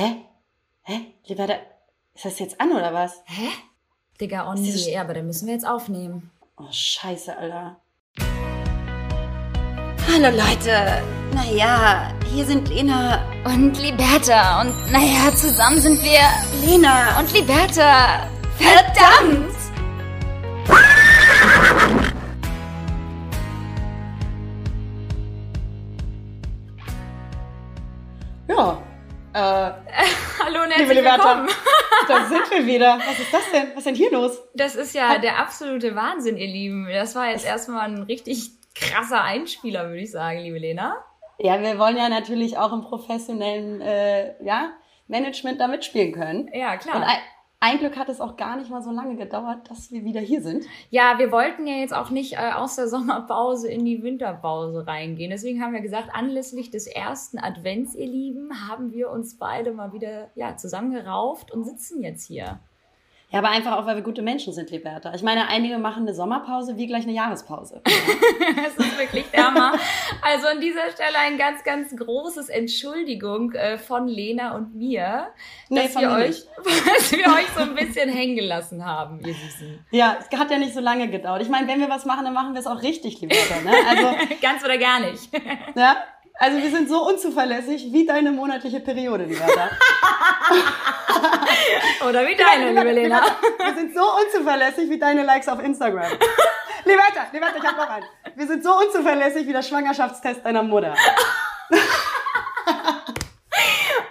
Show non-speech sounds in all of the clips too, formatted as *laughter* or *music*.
Hä? Hä? Liberta, ist das jetzt an oder was? Hä? Digga, oh nee, ja, aber dann müssen wir jetzt aufnehmen. Oh, scheiße, Alter. Hallo Leute. Naja, hier sind Lena Und Liberta. Und naja, zusammen sind wir Lena und Liberta. Verdammt! Ja. Äh, liebe Liberta, *laughs* da sind wir wieder. Was ist das denn? Was ist denn hier los? Das ist ja der absolute Wahnsinn, ihr Lieben. Das war jetzt erstmal ein richtig krasser Einspieler, würde ich sagen, liebe Lena. Ja, wir wollen ja natürlich auch im professionellen äh, ja, Management da mitspielen können. Ja, klar. Ein, Glück hat es auch gar nicht mal so lange gedauert, dass wir wieder hier sind. Ja, wir wollten ja jetzt auch nicht äh, aus der Sommerpause in die Winterpause reingehen. Deswegen haben wir gesagt, anlässlich des ersten Advents, ihr Lieben, haben wir uns beide mal wieder ja, zusammengerauft und sitzen jetzt hier. Ja, aber einfach auch, weil wir gute Menschen sind, Liberta. Ich meine, einige machen eine Sommerpause, wie gleich eine Jahrespause. *laughs* Es ist wirklich der Hammer. Also an dieser Stelle ein ganz, ganz großes Entschuldigung äh, von Lena und mir, Nee, dass, von wir euch, *laughs* dass wir euch so ein bisschen hängen gelassen haben, ihr Süßen. Ja, es hat ja nicht so lange gedauert. Ich meine, wenn wir was machen, dann machen wir es auch richtig, Liberta. Ne? Also, *laughs* Ganz oder gar nicht. ja, also wir sind so unzuverlässig wie deine monatliche Periode, Liberta. *laughs* Oder wie deine, liebe Lena. Wir sind so unzuverlässig wie deine Likes auf Instagram. *laughs* Liberta, Liberta, ich hab noch einen. Wir sind so unzuverlässig wie der Schwangerschaftstest deiner Mutter. *laughs*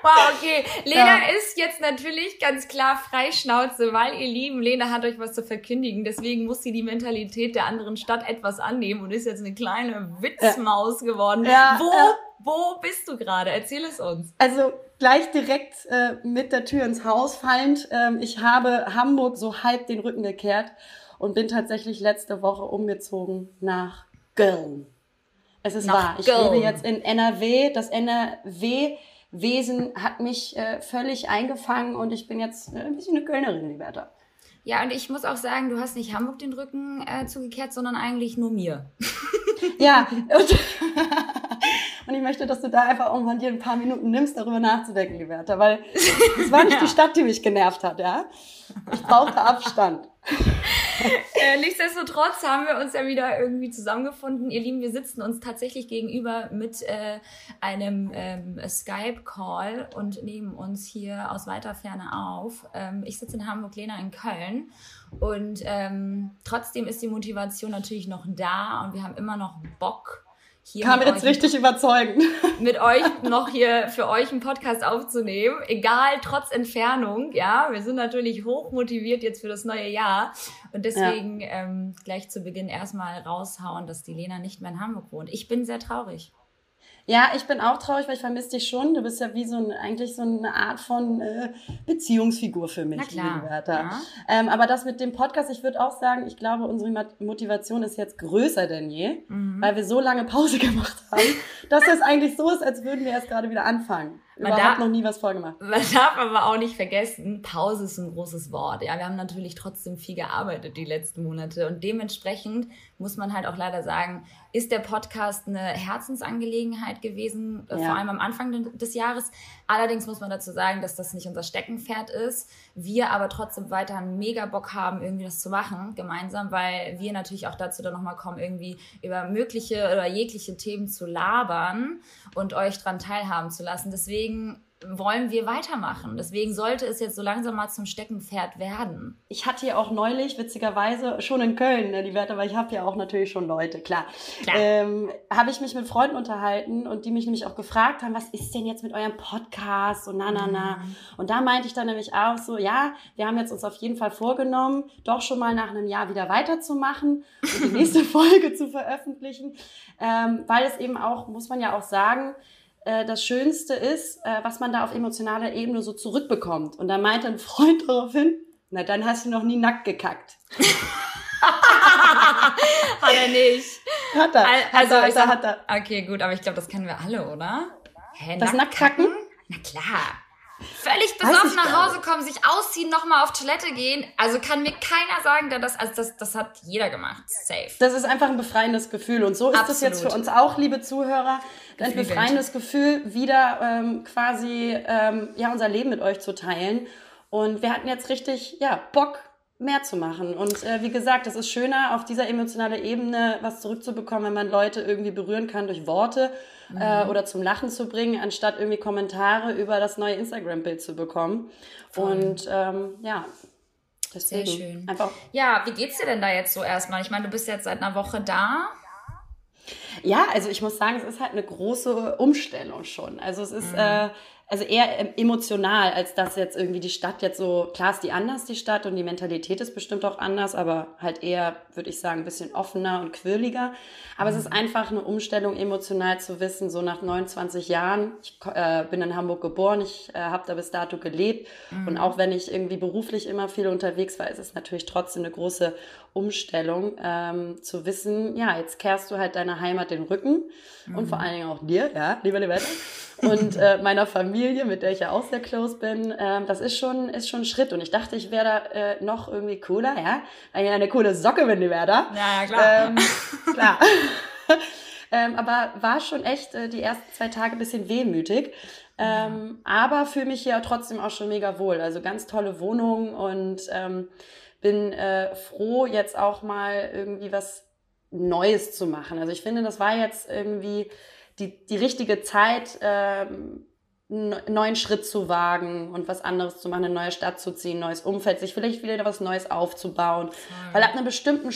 Wow, okay. Lena Ja. ist jetzt natürlich ganz klar Freischnauze, weil ihr Lieben, Lena hat euch was zu verkündigen. Deswegen muss sie die Mentalität der anderen Stadt etwas annehmen und ist jetzt eine kleine Witzmaus geworden. Ja, wo, ja. wo bist du gerade? Erzähl es uns. Also gleich direkt äh, mit der Tür ins Haus fallend. Ähm, ich habe Hamburg so halb den Rücken gekehrt und bin tatsächlich letzte Woche umgezogen nach Köln. Es ist Nach wahr. Ich Köln. lebe jetzt in NRW. Das NRW-Wesen hat mich äh, völlig eingefangen und ich bin jetzt äh, ein bisschen eine Kölnerin, Liberta. Ja, und ich muss auch sagen, du hast nicht Hamburg den Rücken äh, zugekehrt, sondern eigentlich nur mir. *laughs* Ja, und, *laughs* und ich möchte, dass du da einfach irgendwann dir ein paar Minuten nimmst, darüber nachzudenken, Liberta, weil *laughs* es war nicht Ja. die Stadt, die mich genervt hat, ja. Ich brauchte Abstand. *laughs* Äh, nichtsdestotrotz haben wir uns ja wieder irgendwie zusammengefunden. Ihr Lieben, wir sitzen uns tatsächlich gegenüber mit äh, einem ähm, Skype-Call und nehmen uns hier aus weiter Ferne auf. Ähm, ich sitze in Hamburg, Lena in Köln. Und ähm, trotzdem ist die Motivation natürlich noch da und wir haben immer noch Bock, hier Kam jetzt richtig überzeugend. *laughs* mit euch *laughs* noch hier für euch einen Podcast aufzunehmen. Egal, trotz Entfernung, ja. Wir sind natürlich hoch motiviert jetzt für das neue Jahr. Und deswegen ähm, gleich zu Beginn erstmal raushauen, dass die Lena nicht mehr in Hamburg wohnt. Ich bin sehr traurig. Ja, ich bin auch traurig, weil ich vermisse dich schon. Du bist ja wie so ein, eigentlich so eine Art von äh, Beziehungsfigur für mich, Na klar, liebe Bertha. ja. Ähm, aber das mit dem Podcast, ich würde auch sagen, ich glaube, unsere Motivation ist jetzt größer denn je, Mhm. weil wir so lange Pause *laughs* gemacht haben, dass das eigentlich so ist, als würden wir erst gerade wieder anfangen. Man Überhaupt darf- noch nie was vorgemacht. Man darf aber auch nicht vergessen, Pause ist ein großes Wort. Ja, wir haben natürlich trotzdem viel gearbeitet die letzten Monate und dementsprechend muss man halt auch leider sagen, ist der Podcast eine Herzensangelegenheit gewesen, äh, Ja. vor allem am Anfang de- des Jahres. Allerdings muss man dazu sagen, dass das nicht unser Steckenpferd ist. Wir aber trotzdem weiterhin mega Bock haben, irgendwie das zu machen, gemeinsam, weil wir natürlich auch dazu dann nochmal kommen, irgendwie über mögliche oder jegliche Themen zu labern und euch dran teilhaben zu lassen. Deswegen wollen wir weitermachen. Deswegen sollte es jetzt so langsam mal zum Steckenpferd werden. Ich hatte ja auch neulich, witzigerweise, schon in Köln, ne, die Werte, weil ich habe ja auch natürlich schon Leute, klar. Klar. Ähm, habe ich mich mit Freunden unterhalten und die mich nämlich auch gefragt haben, was ist denn jetzt mit eurem Podcast und na, na, na. Mhm. Und da meinte ich dann nämlich auch so, ja, wir haben jetzt uns auf jeden Fall vorgenommen, doch schon mal nach einem Jahr wieder weiterzumachen und die *laughs* nächste Folge zu veröffentlichen, ähm, weil es eben auch, muss man ja auch sagen, äh, das Schönste ist, äh, was man da auf emotionaler Ebene so zurückbekommt. Und da meinte ein Freund *laughs* daraufhin, na dann hast du noch nie nackt gekackt. *laughs* Hat er nicht. Hat er, hat Also, er, ich hat er, sag, hat er. okay, gut, aber ich glaube, das kennen wir alle, oder? Hä, Das nackt Nacktkacken? Na klar. Völlig besoffen nach Hause kommen, sich ausziehen, nochmal auf Toilette gehen. Also kann mir keiner sagen, der das, also das, das hat jeder gemacht. Safe. Das ist einfach ein befreiendes Gefühl. Und so ist es jetzt für uns auch, liebe Zuhörer, ein befreiendes Gefühl, wieder ähm, quasi ähm, ja, unser Leben mit euch zu teilen. Und wir hatten jetzt richtig, ja, Bock, mehr zu machen. Und äh, wie gesagt, es ist schöner, auf dieser emotionalen Ebene was zurückzubekommen, wenn man Leute irgendwie berühren kann durch Worte äh, mhm. äh, oder zum Lachen zu bringen, anstatt irgendwie Kommentare über das neue Instagram-Bild zu bekommen. Voll. Und ähm, ja. Deswegen Sehr schön. Einfach ja, wie geht's dir denn da jetzt so erstmal? Ich meine, du bist jetzt seit einer Woche da. Ja, also ich muss sagen, es ist halt eine große Umstellung schon. Also es ist, mhm. äh, also eher emotional, als dass jetzt irgendwie die Stadt jetzt so, klar ist die anders, die Stadt, und die Mentalität ist bestimmt auch anders, aber halt eher, würde ich sagen, ein bisschen offener und quirliger. Aber mhm. es ist einfach eine Umstellung, emotional zu wissen, so nach 29 Jahren, ich äh, bin in Hamburg geboren, ich äh, habe da bis dato gelebt mhm. und auch wenn ich irgendwie beruflich immer viel unterwegs war, ist es natürlich trotzdem eine große Umstellung, ähm, zu wissen, ja, jetzt kehrst du halt deiner Heimat den Rücken mhm. und vor allen Dingen auch dir, ja, lieber Liberta, und äh, *laughs* meiner Familie, mit der ich ja auch sehr close bin, ähm, das ist schon, ist schon ein Schritt. Und ich dachte, ich wäre da äh, noch irgendwie cooler, ja, weil ich eine coole Socke bin, da. Ja, ja, klar. Ähm, *laughs* klar. *laughs* ähm, aber war schon echt äh, die ersten zwei Tage ein bisschen wehmütig. Ähm, aber fühle mich hier trotzdem auch schon mega wohl. Also ganz tolle Wohnung und ähm, bin äh, froh, jetzt auch mal irgendwie was Neues zu machen. Also ich finde, das war jetzt irgendwie die, die richtige Zeit, ähm, einen neuen Schritt zu wagen und was anderes zu machen, eine neue Stadt zu ziehen, neues Umfeld, sich vielleicht wieder was Neues aufzubauen. Mhm. Weil ab einem bestimmten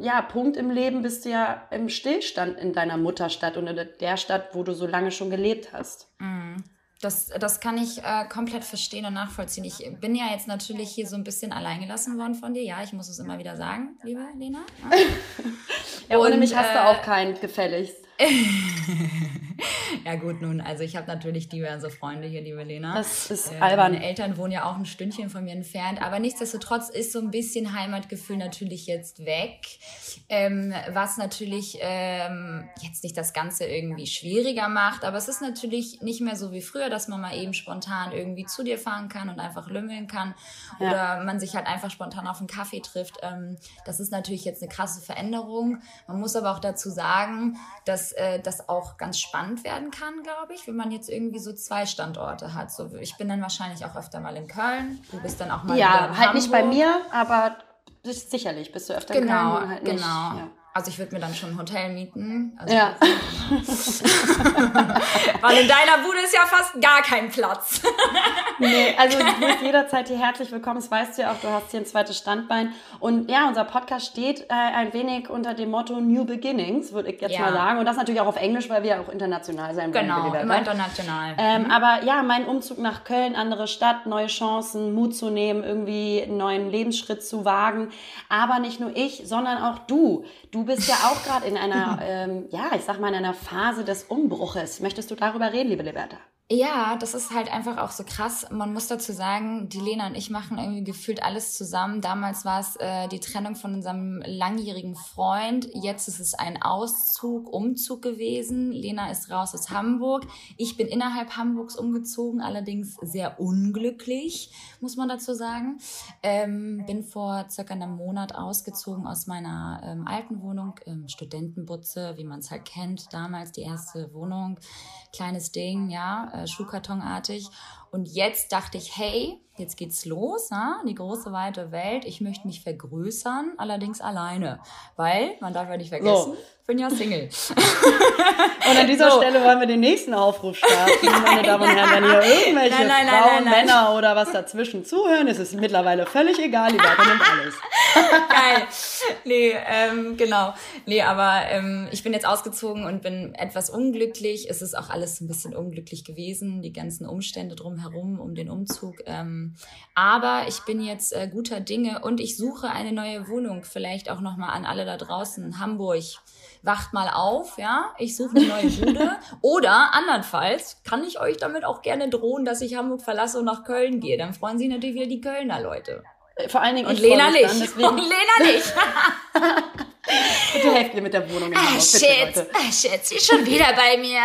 ja, Punkt im Leben bist du ja im Stillstand in deiner Mutterstadt und in der Stadt, wo du so lange schon gelebt hast. Mhm. Das, das kann ich äh, komplett verstehen und nachvollziehen. Ich bin ja jetzt natürlich hier so ein bisschen alleingelassen worden von dir. Ja, ich muss es immer wieder sagen, liebe Lena. Ja, *laughs* ja ohne und, mich hast äh, du auch keinen gefälligst. *laughs* *laughs* ja gut, nun, also ich habe natürlich diverse Freunde hier, liebe Lena. Das ist äh, albern. Meine Eltern wohnen ja auch ein Stündchen von mir entfernt, aber nichtsdestotrotz ist so ein bisschen Heimatgefühl natürlich jetzt weg, ähm, was natürlich ähm, jetzt nicht das Ganze irgendwie schwieriger macht, aber es ist natürlich nicht mehr so wie früher, dass man mal eben spontan irgendwie zu dir fahren kann und einfach lümmeln kann ja. oder man sich halt einfach spontan auf einen Kaffee trifft. Ähm, das ist natürlich jetzt eine krasse Veränderung. Man muss aber auch dazu sagen, dass äh, das auch ganz spannend werden kann, glaube ich, wenn man jetzt irgendwie so zwei Standorte hat. So, ich bin dann wahrscheinlich auch öfter mal in Köln. Du bist dann auch mal ja, halt Hamburg. nicht bei mir, aber sicherlich bist du öfter genau, in Köln. Halt genau, genau. Ja. Also ich würde mir dann schon ein Hotel mieten. Also ja. *laughs* Weil in deiner Bude ist ja fast gar kein Platz. *laughs* nee, also du bist *laughs* jederzeit hier herzlich willkommen. Das weißt du ja auch, du hast hier ein zweites Standbein. Und ja, unser Podcast steht äh, ein wenig unter dem Motto New Beginnings, würde ich jetzt ja. mal sagen. Und das natürlich auch auf Englisch, weil wir ja auch international sein wollen. Genau, immer international. Ähm, mhm. Aber ja, mein Umzug nach Köln, andere Stadt, neue Chancen, Mut zu nehmen, irgendwie einen neuen Lebensschritt zu wagen. Aber nicht nur ich, sondern auch du. Du bist ja auch gerade in einer, ähm, ja, ich sag mal, in einer Phase des Umbruches. Möchtest du darüber reden, liebe Liberta? Ja, das ist halt einfach auch so krass. Man muss dazu sagen, die Lena und ich machen irgendwie gefühlt alles zusammen. Damals war es äh, die Trennung von unserem langjährigen Freund. Jetzt ist es ein Auszug, Umzug gewesen. Lena ist raus aus Hamburg. Ich bin innerhalb Hamburgs umgezogen, allerdings sehr unglücklich, muss man dazu sagen. Ähm, bin vor circa einem Monat ausgezogen aus meiner ähm, alten Wohnung, ähm, Studentenbutze, wie man es halt kennt. Damals die erste Wohnung, kleines Ding, ja äh, Schuhkartonartig. Und jetzt dachte ich, hey, jetzt geht's los, na? die große weite Welt. Ich möchte mich vergrößern, allerdings alleine, weil man darf ja nicht vergessen, so. ich bin ja Single. *laughs* und an dieser so. Stelle wollen wir den nächsten Aufruf starten, meine *laughs* Damen und Herren, wenn hier irgendwelche nein, nein, Frauen, nein, Männer oder was dazwischen zuhören, ist es mittlerweile völlig egal, die Leute nimmt alles. *laughs* Geil. Nee, ähm, genau. Nee, aber ähm, ich bin jetzt ausgezogen und bin etwas unglücklich. Es ist auch alles ein bisschen unglücklich gewesen, die ganzen Umstände drumherum, um den Umzug. Ähm, aber ich bin jetzt äh, guter Dinge und ich suche eine neue Wohnung. Vielleicht auch nochmal an alle da draußen. Hamburg, wacht mal auf, ja. Ich suche eine neue Bude. *laughs* Oder andernfalls kann ich euch damit auch gerne drohen, dass ich Hamburg verlasse und nach Köln gehe. Dann freuen sich natürlich wieder die Kölner Leute. Vor allen Dingen und Lena nicht. Dann, *laughs* deswegen... Und Lena nicht. *laughs* Bitte helft mir mit der Wohnung in Hamburg, ah, bitte, Shit, Leute. Ah, Shit, sie ist schon wieder bei mir.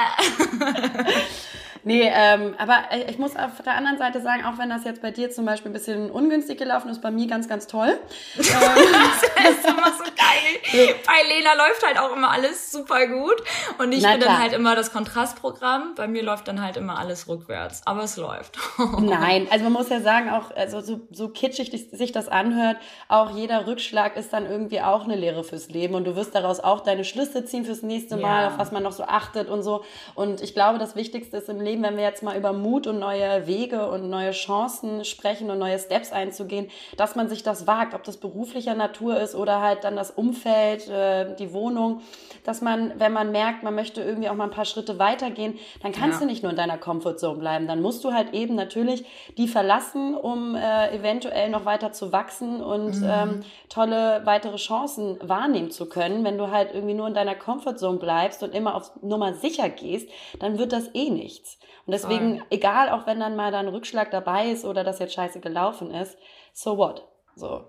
Nee, ähm, aber ich muss auf der anderen Seite sagen, auch wenn das jetzt bei dir zum Beispiel ein bisschen ungünstig gelaufen ist, bei mir ganz, ganz toll. *laughs* das ist immer so geil. Bei Lena läuft halt auch immer alles super gut. Und ich Na, bin klar. dann halt immer das Kontrastprogramm. Bei mir läuft dann halt immer alles rückwärts. Aber es läuft. *laughs* Nein, also man muss ja sagen, auch also so, so kitschig sich das anhört, auch jeder Rückschlag ist dann irgendwie auch eine Lehre fürs Leben. Und du wirst daraus auch deine Schlüsse ziehen fürs nächste Mal, ja. auf was man noch so achtet und so. Und ich glaube, das Wichtigste ist im Leben, wenn wir jetzt mal über Mut und neue Wege und neue Chancen sprechen und neue Steps einzugehen, dass man sich das wagt, ob das beruflicher Natur ist oder halt dann das Umfeld, äh, die Wohnung, dass man, wenn man merkt, man möchte irgendwie auch mal ein paar Schritte weitergehen, dann kannst ja. du nicht nur in deiner Comfortzone bleiben. Dann musst du halt eben natürlich die verlassen, um äh, eventuell noch weiter zu wachsen und mhm. ähm, tolle weitere Chancen wahrnehmen zu können. Wenn du halt irgendwie nur in deiner Comfortzone bleibst und immer auf Nummer sicher gehst, dann wird das eh nichts. Und deswegen, Voll. egal, auch wenn dann mal da ein Rückschlag dabei ist oder das jetzt scheiße gelaufen ist, so what? So.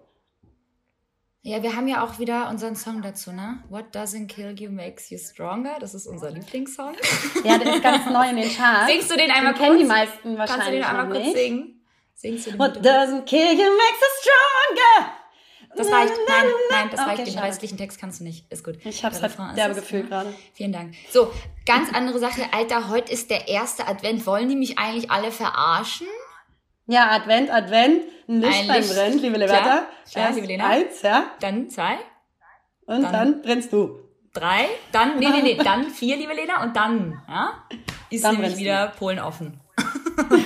Ja, wir haben ja auch wieder unseren Song dazu, ne? What doesn't kill you makes you stronger. Das ist unser Lieblingssong. Ja, der ist ganz neu in den *laughs* Charts. Singst du den einmal den kurz? kennen die meisten wahrscheinlich Kannst du den einmal kurz nicht? singen? Singst du den What doesn't kill you makes you stronger. Das reicht. Nein, nein, das okay, reicht. Den restlichen Text kannst du nicht. Ist gut. Ich hab's halt derbe gefühlt gerade. Vielen Dank. So, ganz andere Sache. Alter, heute ist der erste Advent. Wollen die mich eigentlich alle verarschen? Ja, Advent, Advent, Licht beim Brennen, liebe Leberta. Ja, liebe Lena. Eins, ja. Dann zwei. Und dann, dann brennst du. Drei, dann, nee, nee, nee, *laughs* dann vier, liebe Lena, und dann, ja, ist dann nämlich wieder. Polen offen. *laughs*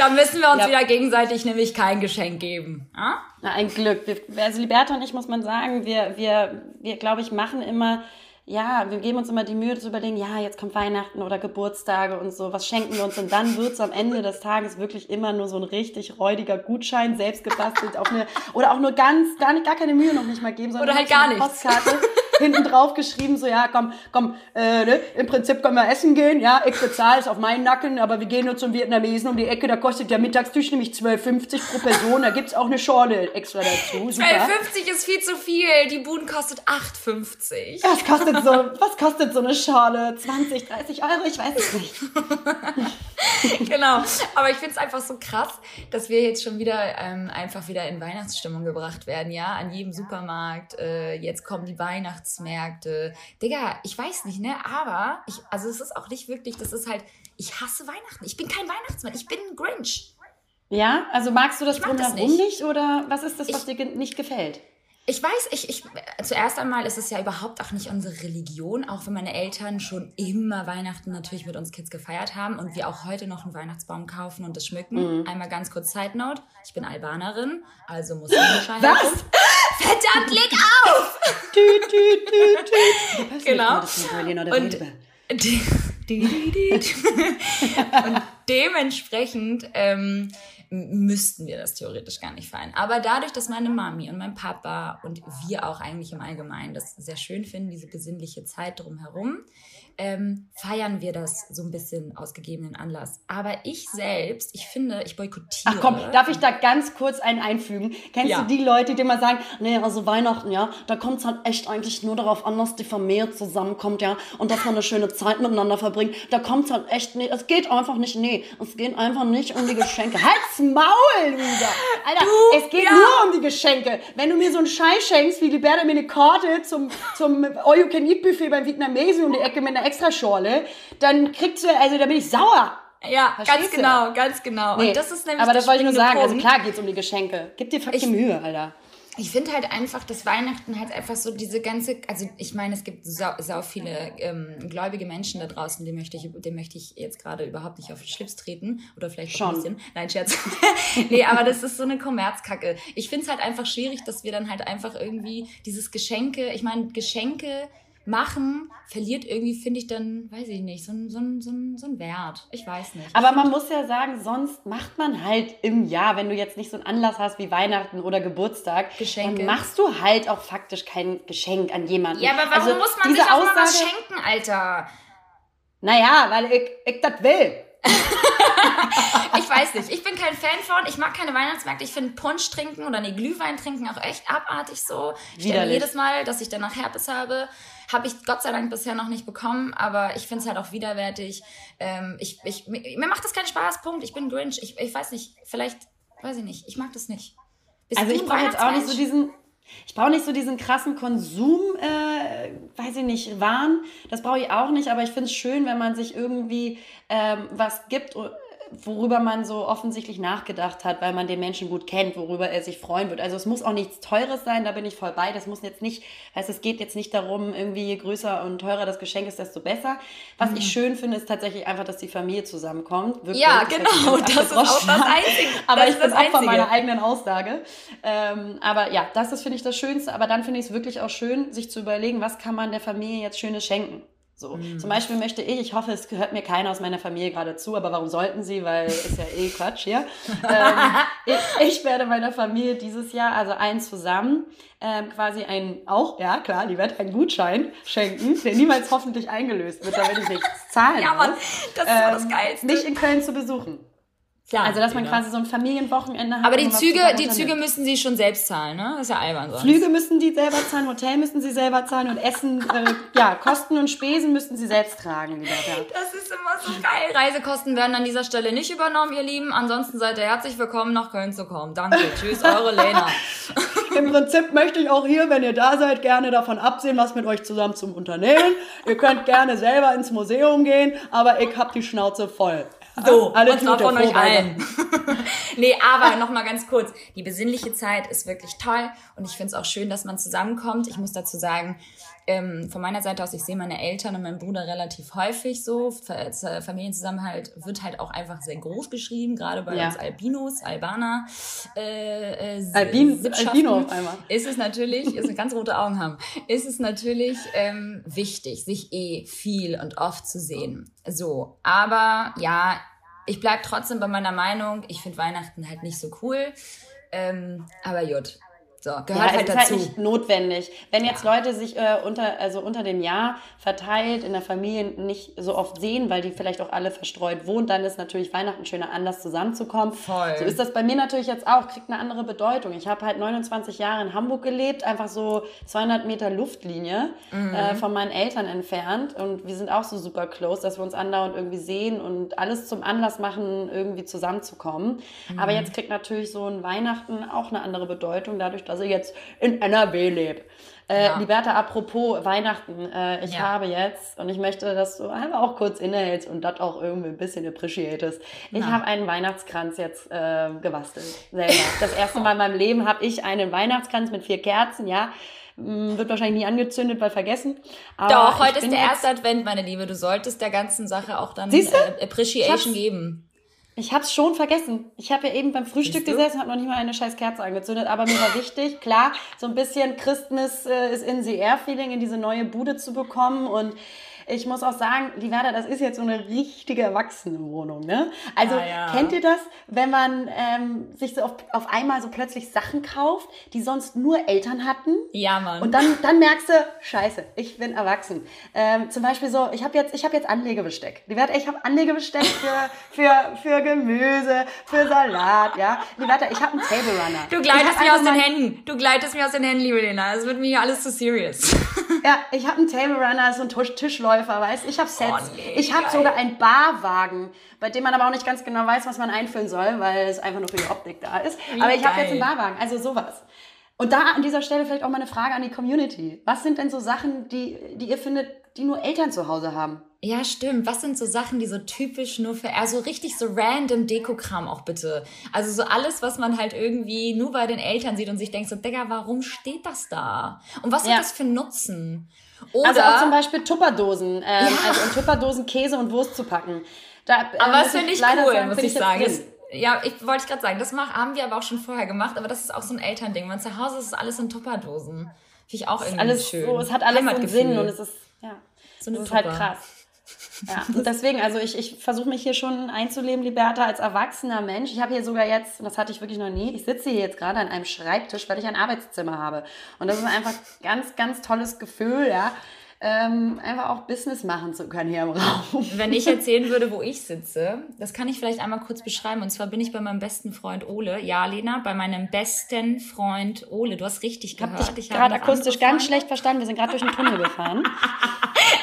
da müssen wir uns ja. wieder gegenseitig nämlich kein Geschenk geben. Ja? Na, ein Glück. Wir, also Liberta und ich muss man sagen, wir, wir, wir glaube ich, machen immer ja, wir geben uns immer die Mühe zu überlegen, ja, jetzt kommt Weihnachten oder Geburtstage und so, was schenken wir uns? Und dann wird es am Ende des Tages wirklich immer nur so ein richtig räudiger Gutschein, selbst gebastelt auf eine, oder auch nur ganz, gar nicht, gar keine Mühe noch nicht mal geben, sondern oder halt gar eine Postkarte hinten drauf geschrieben, so, ja, komm, komm, äh, ne, im Prinzip können wir essen gehen, ja, ich bezahle es auf meinen Nacken, aber wir gehen nur zum Vietnamesen um die Ecke, da kostet der Mittagstisch nämlich 12,50 pro Person, da gibt's auch eine Schorle extra dazu. 12,50 ist viel zu viel, die Buden kostet 8,50. Das kostet so, was kostet so eine Schale? 20, 30 Euro? Ich weiß es nicht. *laughs* genau. Aber ich finde es einfach so krass, dass wir jetzt schon wieder ähm, einfach wieder in Weihnachtsstimmung gebracht werden, ja. An jedem Supermarkt. Äh, jetzt kommen die Weihnachtsmärkte. Digga, ich weiß nicht, ne? Aber ich, also es ist auch nicht wirklich, das ist halt, ich hasse Weihnachten. Ich bin kein Weihnachtsmann, ich bin ein Grinch. Ja, also magst du das drumherum nicht. nicht oder was ist das, was ich, dir nicht gefällt? Ich weiß, ich, ich, zuerst einmal ist es ja überhaupt auch nicht unsere Religion, auch wenn meine Eltern schon immer Weihnachten natürlich mit uns Kids gefeiert haben und wir auch heute noch einen Weihnachtsbaum kaufen und das schmücken. Mhm. Einmal ganz kurz Side Note, ich bin Albanerin, also muss ich Muslimischer *gasps* Was? Verdammt, leg auf! *laughs* tü, tü, tü, tü. Genau. Und, *laughs* und dementsprechend ähm, müssten wir das theoretisch gar nicht feiern. Aber dadurch, dass meine Mami und mein Papa und wir auch eigentlich im Allgemeinen das sehr schön finden, diese besinnliche Zeit drumherum, ähm, feiern wir das so ein bisschen aus gegebenen Anlass. Aber ich selbst, ich finde, ich boykottiere. Ach komm, darf ich da ganz kurz einen einfügen? Kennst ja. du die Leute, die immer sagen, nee, also Weihnachten, ja, da kommt es halt echt eigentlich nur darauf an, dass die Familie zusammenkommt, ja, und dass man eine schöne Zeit miteinander verbringt. Da kommt es halt echt nicht, es geht einfach nicht, nee, es geht einfach nicht um die Geschenke. *laughs* Halt's Maul, Luisa! Alter, du, es geht ja. nur um die Geschenke. Wenn du mir so einen Scheiß schenkst, wie die Berda mir eine Karte zum, zum All-You-Can-Eat-Buffet beim Vietnamesen um die Ecke mit einer Extraschorle, dann kriegst du, also da bin ich sauer. Ja, Verstehst ganz du? genau, ganz genau. Nee, und das ist nämlich Aber das wollte ich nur sagen, also Punkt. also klar geht's um die Geschenke. Gib dir fucking Mühe, Alter ich finde halt einfach, dass Weihnachten halt einfach so diese ganze, also ich meine, es gibt sau, sau viele ähm, gläubige Menschen da draußen, dem möchte ich, dem möchte ich jetzt gerade überhaupt nicht auf den Schlips treten oder vielleicht schon ein bisschen. Nein, Scherz. *laughs* nee, aber das ist so eine Kommerzkacke. Ich finde es halt einfach schwierig, dass wir dann halt einfach irgendwie dieses Geschenke, ich meine, Geschenke machen, verliert irgendwie, finde ich dann, weiß ich nicht, so ein, so, ein, so, ein, so ein Wert. Ich weiß nicht. Aber man muss ja sagen, sonst macht man halt im Jahr, wenn du jetzt nicht so einen Anlass hast wie Weihnachten oder Geburtstag, Geschenke. dann machst du halt auch faktisch kein Geschenk an jemanden. Ja, aber warum also, muss man sich auch Aussage, mal was schenken, Alter? Naja, weil ich, ich das will. *laughs* ich weiß nicht. Ich bin kein Fan von. Ich mag keine Weihnachtsmärkte. Ich finde Punsch trinken oder nee, Glühwein trinken auch echt abartig so. Ich stelle jedes Mal, dass ich danach Herpes habe. Habe ich Gott sei Dank bisher noch nicht bekommen, aber ich finde es halt auch widerwärtig. Ähm, ich, ich, mir macht das keinen Spaß, Punkt. Ich bin Grinch. Ich, ich weiß nicht, vielleicht, weiß ich nicht. Ich mag das nicht. Bist also ich brauche jetzt auch nicht so diesen, ich brauche nicht so diesen krassen Konsum, äh, weiß ich nicht, Wahn. Das brauche ich auch nicht, aber ich finde es schön, wenn man sich irgendwie ähm, was gibt worüber man so offensichtlich nachgedacht hat, weil man den Menschen gut kennt, worüber er sich freuen wird. Also es muss auch nichts Teures sein, da bin ich voll bei. Das muss jetzt nicht, heißt, es geht jetzt nicht darum, irgendwie je größer und teurer das Geschenk ist, desto besser. Was mhm. ich schön finde, ist tatsächlich einfach, dass die Familie zusammenkommt. Wirklich, ja, genau, das, das ist auch das Einzige. aber ich bin auch von meiner eigenen Aussage. Ähm, aber ja, das ist, finde ich, das Schönste. Aber dann finde ich es wirklich auch schön, sich zu überlegen, was kann man der Familie jetzt Schönes schenken. So. Mhm. Zum Beispiel möchte ich, ich hoffe, es gehört mir keiner aus meiner Familie gerade zu, aber warum sollten sie? Weil ist ja eh Quatsch hier. *laughs* ähm, ich, ich, werde meiner Familie dieses Jahr, also allen zusammen, ähm, quasi ein, auch, ja klar, die wird einen Gutschein schenken, der niemals hoffentlich eingelöst wird, damit ich nichts zahlen ja, Mann, das ist ähm, das Geilste. Mich in Köln zu besuchen. Klar, also, dass man genau. quasi so ein Familienwochenende hat. Aber die Züge, die Züge müssen sie schon selbst zahlen, ne? Das ist ja albern sonst. Flüge müssen die selber zahlen, Hotel müssen sie selber zahlen und Essen, äh, ja, Kosten und Spesen müssen sie selbst tragen. Wieder, ja. Das ist immer so geil. Reisekosten werden an dieser Stelle nicht übernommen, ihr Lieben. Ansonsten seid ihr herzlich willkommen, nach Köln zu kommen. Danke. Tschüss, eure Lena. *laughs* Im Prinzip möchte ich auch hier, wenn ihr da seid, gerne davon absehen, was mit euch zusammen zum Unternehmen. Ihr könnt gerne selber ins Museum gehen, aber ich hab die Schnauze voll. So, alle und zwar von euch allen. *laughs* nee, aber nochmal ganz kurz. Die besinnliche Zeit ist wirklich toll und ich finde es auch schön, dass man zusammenkommt. Ich muss dazu sagen, ähm, von meiner Seite aus, ich sehe meine Eltern und meinen Bruder relativ häufig so. Familienzusammenhalt wird halt auch einfach sehr groß geschrieben, gerade bei ja. uns Albinos, Albaner. Äh, äh, Albin, Albino auf einmal. Ist es natürlich, ist ganz rote Augen haben, ist es natürlich ähm, wichtig, sich eh viel und oft zu sehen. So, aber ja, ich bleib trotzdem bei meiner Meinung. Ich finde Weihnachten halt nicht so cool. Ähm, aber gut, so, gehört ja, halt dazu. Ist halt nicht notwendig. Wenn jetzt ja. Leute sich äh, unter, also unter dem Jahr verteilt in der Familie nicht so oft sehen, weil die vielleicht auch alle verstreut wohnen, dann ist natürlich Weihnachten schöner Anlass zusammenzukommen. Voll. So ist das bei mir natürlich jetzt auch, kriegt eine andere Bedeutung. Ich habe halt 29 Jahre in Hamburg gelebt, einfach so 200 Meter Luftlinie mhm. äh, von meinen Eltern entfernt und wir sind auch so super close, dass wir uns andauernd irgendwie sehen und alles zum Anlass machen, irgendwie zusammenzukommen. Mhm. Aber jetzt kriegt natürlich so ein Weihnachten auch eine andere Bedeutung, dadurch, dass ich jetzt in NRW lebe. Äh, ja. Liberta, apropos Weihnachten, äh, ich ja. habe jetzt, und ich möchte, dass du einfach auch kurz innehältst und das auch irgendwie ein bisschen appreciatest. Ich habe einen Weihnachtskranz jetzt äh, gebastelt, selber. Das erste Mal in meinem Leben habe ich einen Weihnachtskranz mit vier Kerzen, ja. Hm, wird wahrscheinlich nie angezündet, weil vergessen. Aber Doch, heute ist der erste Advent, meine Liebe. Du solltest der ganzen Sache auch dann äh, Appreciation geben. Ich habe es schon vergessen. Ich habe ja eben beim Frühstück gesessen, habe noch nicht mal eine scheiß Kerze angezündet, aber mir war wichtig, klar, so ein bisschen Christmas äh, ist in the air Feeling in diese neue Bude zu bekommen und ich muss auch sagen, die Werder, das ist jetzt so eine richtige Erwachsenenwohnung. Ne? Also ah, ja. kennt ihr das, wenn man ähm, sich so auf, auf einmal so plötzlich Sachen kauft, die sonst nur Eltern hatten? Ja, Mann. Und dann, dann merkst du, scheiße, ich bin erwachsen. Ähm, zum Beispiel so, ich habe jetzt, ich hab jetzt Anlegebesteck. Die Werder, ich habe Anlegebesteck für, *laughs* für, für Gemüse, für Salat, ja. Die Werder, ich habe einen Table Runner. Du gleitest mir aus den Händen. Du gleitest mir aus den Händen, liebe Lena. Es wird mir hier alles zu serious. ja, ich habe einen Table Runner, so ein Tischläufer Verkäufer, weißt Ich habe Sets. Oh, nee, ich habe sogar einen Barwagen, bei dem man aber auch nicht ganz genau weiß, was man einfüllen soll, weil es einfach nur für die Optik da ist. Wie aber ich habe jetzt einen Barwagen, also sowas. Und da an dieser Stelle vielleicht auch mal eine Frage an die Community. Was sind denn so Sachen, die, die ihr findet, die nur Eltern zu Hause haben? Ja, stimmt. Was sind so Sachen, die so typisch nur für, also richtig so random Dekokram auch bitte. Also so alles, was man halt irgendwie nur bei den Eltern sieht und sich denkt so, Digga, warum steht das da? Und was ja. hat das für Nutzen? Oder, also auch zum Beispiel Tupperdosen, ähm, ja. also in Tupperdosen Käse und Wurst zu packen. Da, äh, aber das finde ich cool, sagen, muss ich, ich sagen. Das, ja, ich wollte gerade sagen, das mach, haben wir aber auch schon vorher gemacht, aber das ist auch so ein Elternding. Wenn zu Hause ist es alles in Tupperdosen. Finde ich auch irgendwie alles schön. So, es hat alles einen Sinn und es ist, ja, so eine das ist halt krass. Ja, *laughs* und deswegen, also ich, ich versuche mich hier schon einzuleben, Liberta, als erwachsener Mensch. Ich habe hier sogar jetzt, und das hatte ich wirklich noch nie, ich sitze hier jetzt gerade an einem Schreibtisch, weil ich ein Arbeitszimmer habe. Und das ist einfach *laughs* ganz, ganz tolles Gefühl, ja. ähm, einfach auch Business machen zu können hier im Raum. *laughs* Wenn ich erzählen würde, wo ich sitze, das kann ich vielleicht einmal kurz beschreiben. Und zwar bin ich bei meinem besten Freund Ole. Ja, Lena, bei meinem besten Freund Ole. Du hast richtig gehört. Hab dich gerade akustisch ganz schlecht verstanden. Wir sind gerade durch den Tunnel gefahren.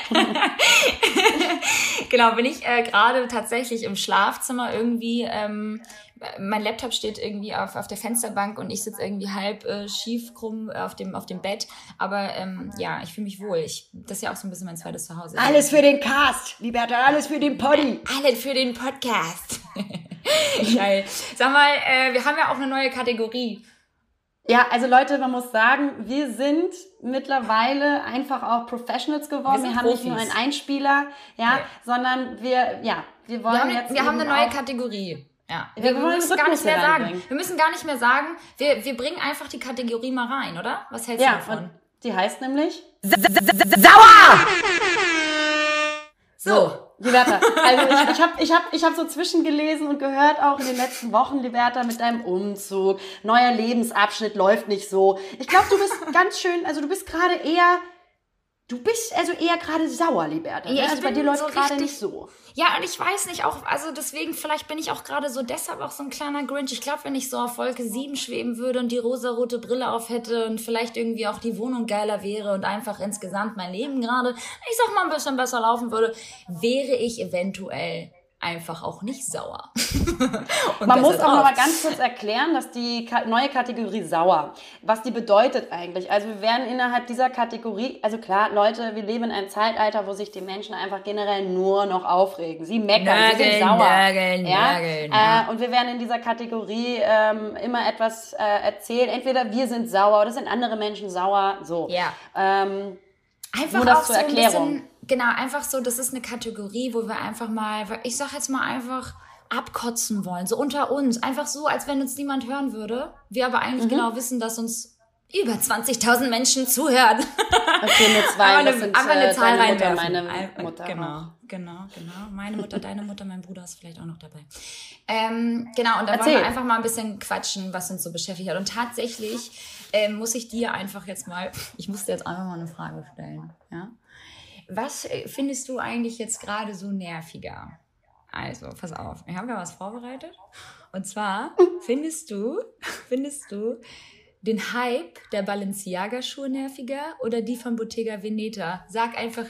*laughs* genau, bin ich äh, gerade tatsächlich im Schlafzimmer irgendwie. Ähm, mein Laptop steht irgendwie auf, auf der Fensterbank und ich sitze irgendwie halb äh, schief krumm auf dem, auf dem Bett. Aber ähm, ja, ich fühle mich wohl. Ich, das ist ja auch so ein bisschen mein zweites Zuhause. Alles für den Cast, Liberta, alles für den Poddy. Alles für den Podcast. *laughs* Geil. Sag mal, äh, wir haben ja auch eine neue Kategorie. Ja, also Leute, man muss sagen, wir sind mittlerweile einfach auch Professionals geworden. Wir, wir haben Profis. nicht nur einen Einspieler, ja, ja, sondern wir, ja, wir wollen wir haben, jetzt. Wir haben eine neue Kategorie. Ja, wir, wir müssen gar nicht mehr sagen. Wir müssen gar nicht mehr sagen. Wir, wir bringen einfach die Kategorie mal rein, oder? Was hältst ja, du davon? Die heißt nämlich Sauer! So, Liberta, also ich, ich habe ich hab, ich hab so zwischengelesen und gehört auch in den letzten Wochen, Liberta, mit deinem Umzug, neuer Lebensabschnitt läuft nicht so. Ich glaube, du bist ganz schön, also du bist gerade eher Du bist also eher gerade sauer, Liberta. Ja, also bei dir läuft so gerade nicht so. Ja, und ich weiß nicht, auch, also deswegen, vielleicht bin ich auch gerade so deshalb auch so ein kleiner Grinch. Ich glaube, wenn ich so auf Wolke 7 schweben würde und die rosarote Brille auf hätte und vielleicht irgendwie auch die Wohnung geiler wäre und einfach insgesamt mein Leben gerade, ich sag mal, ein bisschen besser laufen würde, wäre ich eventuell einfach auch nicht sauer. *laughs* Man muss auch noch mal ganz kurz erklären, dass die neue Kategorie sauer, was die bedeutet eigentlich. Also wir werden innerhalb dieser Kategorie, also klar, Leute, wir leben in einem Zeitalter, wo sich die Menschen einfach generell nur noch aufregen. Sie meckern, nörgeln, sie sind sauer. Nörgeln, ja? Nörgeln, ja. Äh, und wir werden in dieser Kategorie ähm, immer etwas äh, erzählen. Entweder wir sind sauer oder sind andere Menschen sauer. So. Ja. Ähm, einfach nur das zur so Erklärung. Bisschen genau, einfach so, das ist eine Kategorie, wo wir einfach mal, ich sag jetzt mal einfach, abkotzen wollen, so unter uns. Einfach so, als wenn uns niemand hören würde. Wir aber eigentlich mhm. genau wissen, dass uns über 20.000 Menschen zuhören. Okay, nur *laughs* zwei. aber eine, aber eine äh, Zahl reinwerfen. Meine Mutter. Genau, genau, genau. Meine Mutter, deine Mutter, mein Bruder ist vielleicht auch noch dabei. Ähm, genau, und da wollen wir einfach mal ein bisschen quatschen, was uns so beschäftigt hat. Und tatsächlich ähm, muss ich dir einfach jetzt mal, ich muss dir jetzt einfach mal eine Frage stellen. Ja? Was äh, findest du eigentlich jetzt gerade so nerviger? Also, pass auf, ich habe ja was vorbereitet. Und zwar findest du, *laughs* findest du den Hype der Balenciaga-Schuhe nerviger oder die von Bottega Veneta? Sag einfach,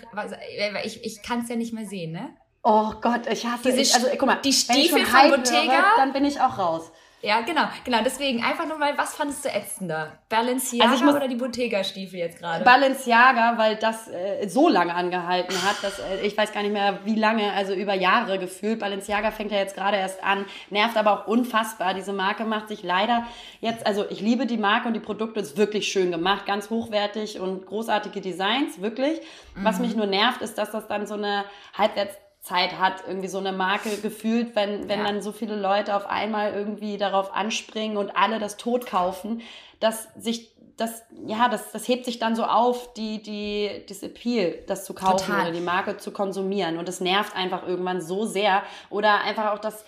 ich, ich kann es ja nicht mehr sehen, ne? Oh Gott, ich hasse Diese, ich, also guck mal, die Stiefel von Bottega, höre, dann bin ich auch raus. Ja, genau, genau. Deswegen einfach nur mal, was fandest du ätzender? Balenciaga also oder die Bottega-Stiefel jetzt gerade? Balenciaga, weil das äh, so lange angehalten hat, dass äh, ich weiß gar nicht mehr, wie lange, also über Jahre gefühlt. Balenciaga fängt ja jetzt gerade erst an, nervt aber auch unfassbar. Diese Marke macht sich leider jetzt, also ich liebe die Marke und die Produkte ist wirklich schön gemacht, ganz hochwertig und großartige Designs, wirklich. Mhm. Was mich nur nervt, ist, dass das dann so eine halbwegs Zeit hat, irgendwie so eine Marke gefühlt, wenn, wenn ja. dann so viele Leute auf einmal irgendwie darauf anspringen und alle das tot kaufen, dass sich das, ja, das, das hebt sich dann so auf, die, die, das Appeal, das zu kaufen Total. oder die Marke zu konsumieren. Und das nervt einfach irgendwann so sehr. Oder einfach auch das,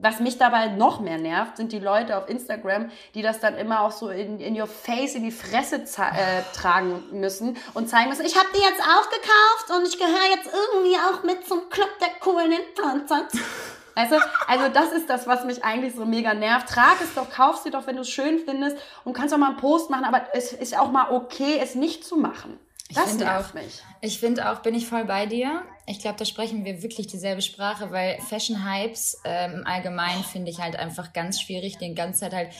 was mich dabei noch mehr nervt, sind die Leute auf Instagram, die das dann immer auch so in, in your face, in die Fresse äh, tragen müssen und zeigen müssen, ich habe die jetzt auch gekauft und ich gehöre jetzt irgendwie auch mit zum Club der coolen Influencer. Weißt du? Also das ist das, was mich eigentlich so mega nervt. Trag es doch, kauf sie doch, wenn du es schön findest und kannst auch mal einen Post machen, aber es ist auch mal okay, es nicht zu machen. Das ich nervt auch, mich. Ich finde auch, bin ich voll bei dir. Ich glaube, da sprechen wir wirklich dieselbe Sprache, weil Fashion-Hypes ähm, im Allgemeinen finde ich halt einfach ganz schwierig. Den ganze Zeit halt,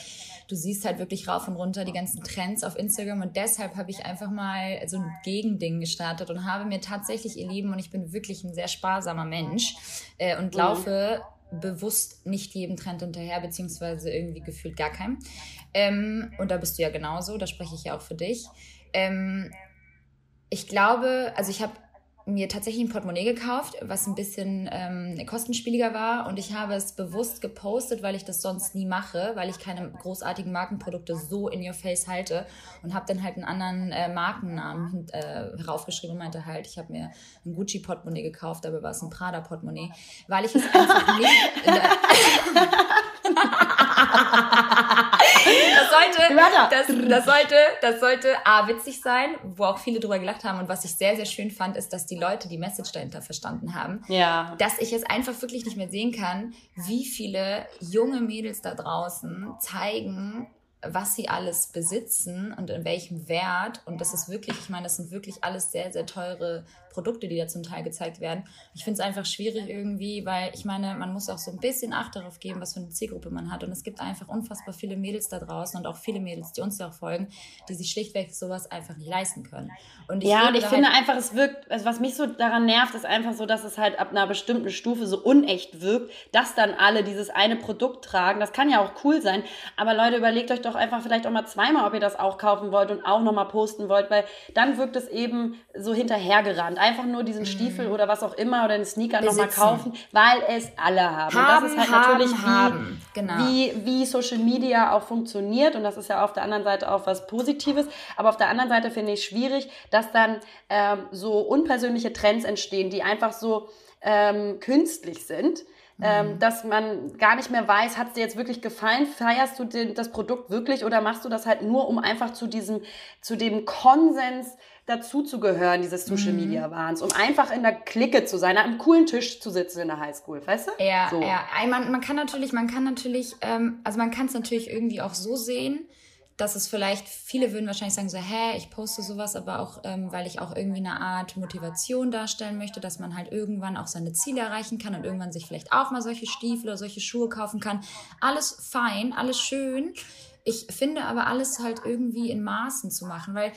du siehst halt wirklich rauf und runter die ganzen Trends auf Instagram und deshalb habe ich einfach mal so ein Gegending gestartet und habe mir tatsächlich, ihr Lieben, und ich bin wirklich ein sehr sparsamer Mensch äh, und mhm. laufe bewusst nicht jedem Trend hinterher, beziehungsweise irgendwie gefühlt gar keinem. Ähm, und da bist du ja genauso, da spreche ich ja auch für dich. Ähm, ich glaube, also ich habe mir tatsächlich ein Portemonnaie gekauft, was ein bisschen ähm, kostenspieliger war. Und ich habe es bewusst gepostet, weil ich das sonst nie mache, weil ich keine großartigen Markenprodukte so in your face halte. Und habe dann halt einen anderen äh, Markennamen äh, heraufgeschrieben und meinte halt, ich habe mir ein Gucci Portemonnaie gekauft, aber war es ein Prada Portemonnaie, weil ich es einfach *laughs* nicht *laughs* das sollte. Das, das, sollte, das sollte A, witzig sein, wo auch viele drüber gelacht haben. Und was ich sehr, sehr schön fand, ist, dass die Leute die Message dahinter verstanden haben. Ja. Dass ich es einfach wirklich nicht mehr sehen kann, wie viele junge Mädels da draußen zeigen, was sie alles besitzen und in welchem Wert. Und das ist wirklich, ich meine, das sind wirklich alles sehr, sehr teure Produkte, die da zum Teil gezeigt werden. Ich finde es einfach schwierig irgendwie, weil ich meine, man muss auch so ein bisschen Acht darauf geben, was für eine Zielgruppe man hat. Und es gibt einfach unfassbar viele Mädels da draußen und auch viele Mädels, die uns da auch folgen, die sich schlichtweg sowas einfach nicht leisten können. Und ich ja, und ich halt finde einfach, es wirkt, also was mich so daran nervt, ist einfach so, dass es halt ab einer bestimmten Stufe so unecht wirkt, dass dann alle dieses eine Produkt tragen. Das kann ja auch cool sein. Aber Leute, überlegt euch doch einfach vielleicht auch mal zweimal, ob ihr das auch kaufen wollt und auch nochmal posten wollt, weil dann wirkt es eben so hinterhergerannt einfach nur diesen Stiefel mm. oder was auch immer oder den Sneaker nochmal kaufen, weil es alle haben. haben und das ist halt haben, natürlich, wie, genau. wie, wie Social Media auch funktioniert. Und das ist ja auf der anderen Seite auch was Positives. Aber auf der anderen Seite finde ich es schwierig, dass dann ähm, so unpersönliche Trends entstehen, die einfach so ähm, künstlich sind. Ähm, mhm. dass man gar nicht mehr weiß, hat es dir jetzt wirklich gefallen, feierst du den, das Produkt wirklich oder machst du das halt nur, um einfach zu diesem, zu dem Konsens dazu zu gehören, dieses Social mhm. Media Wahns, um einfach in der Clique zu sein, an einem coolen Tisch zu sitzen in der Highschool, weißt du? Ja, so. ja. Man, man kann natürlich, man kann natürlich, ähm, also man kann es natürlich irgendwie auch so sehen, dass es vielleicht, viele würden wahrscheinlich sagen so, hä, ich poste sowas, aber auch, ähm, weil ich auch irgendwie eine Art Motivation darstellen möchte, dass man halt irgendwann auch seine Ziele erreichen kann und irgendwann sich vielleicht auch mal solche Stiefel oder solche Schuhe kaufen kann. Alles fein, alles schön. Ich finde aber alles halt irgendwie in Maßen zu machen, weil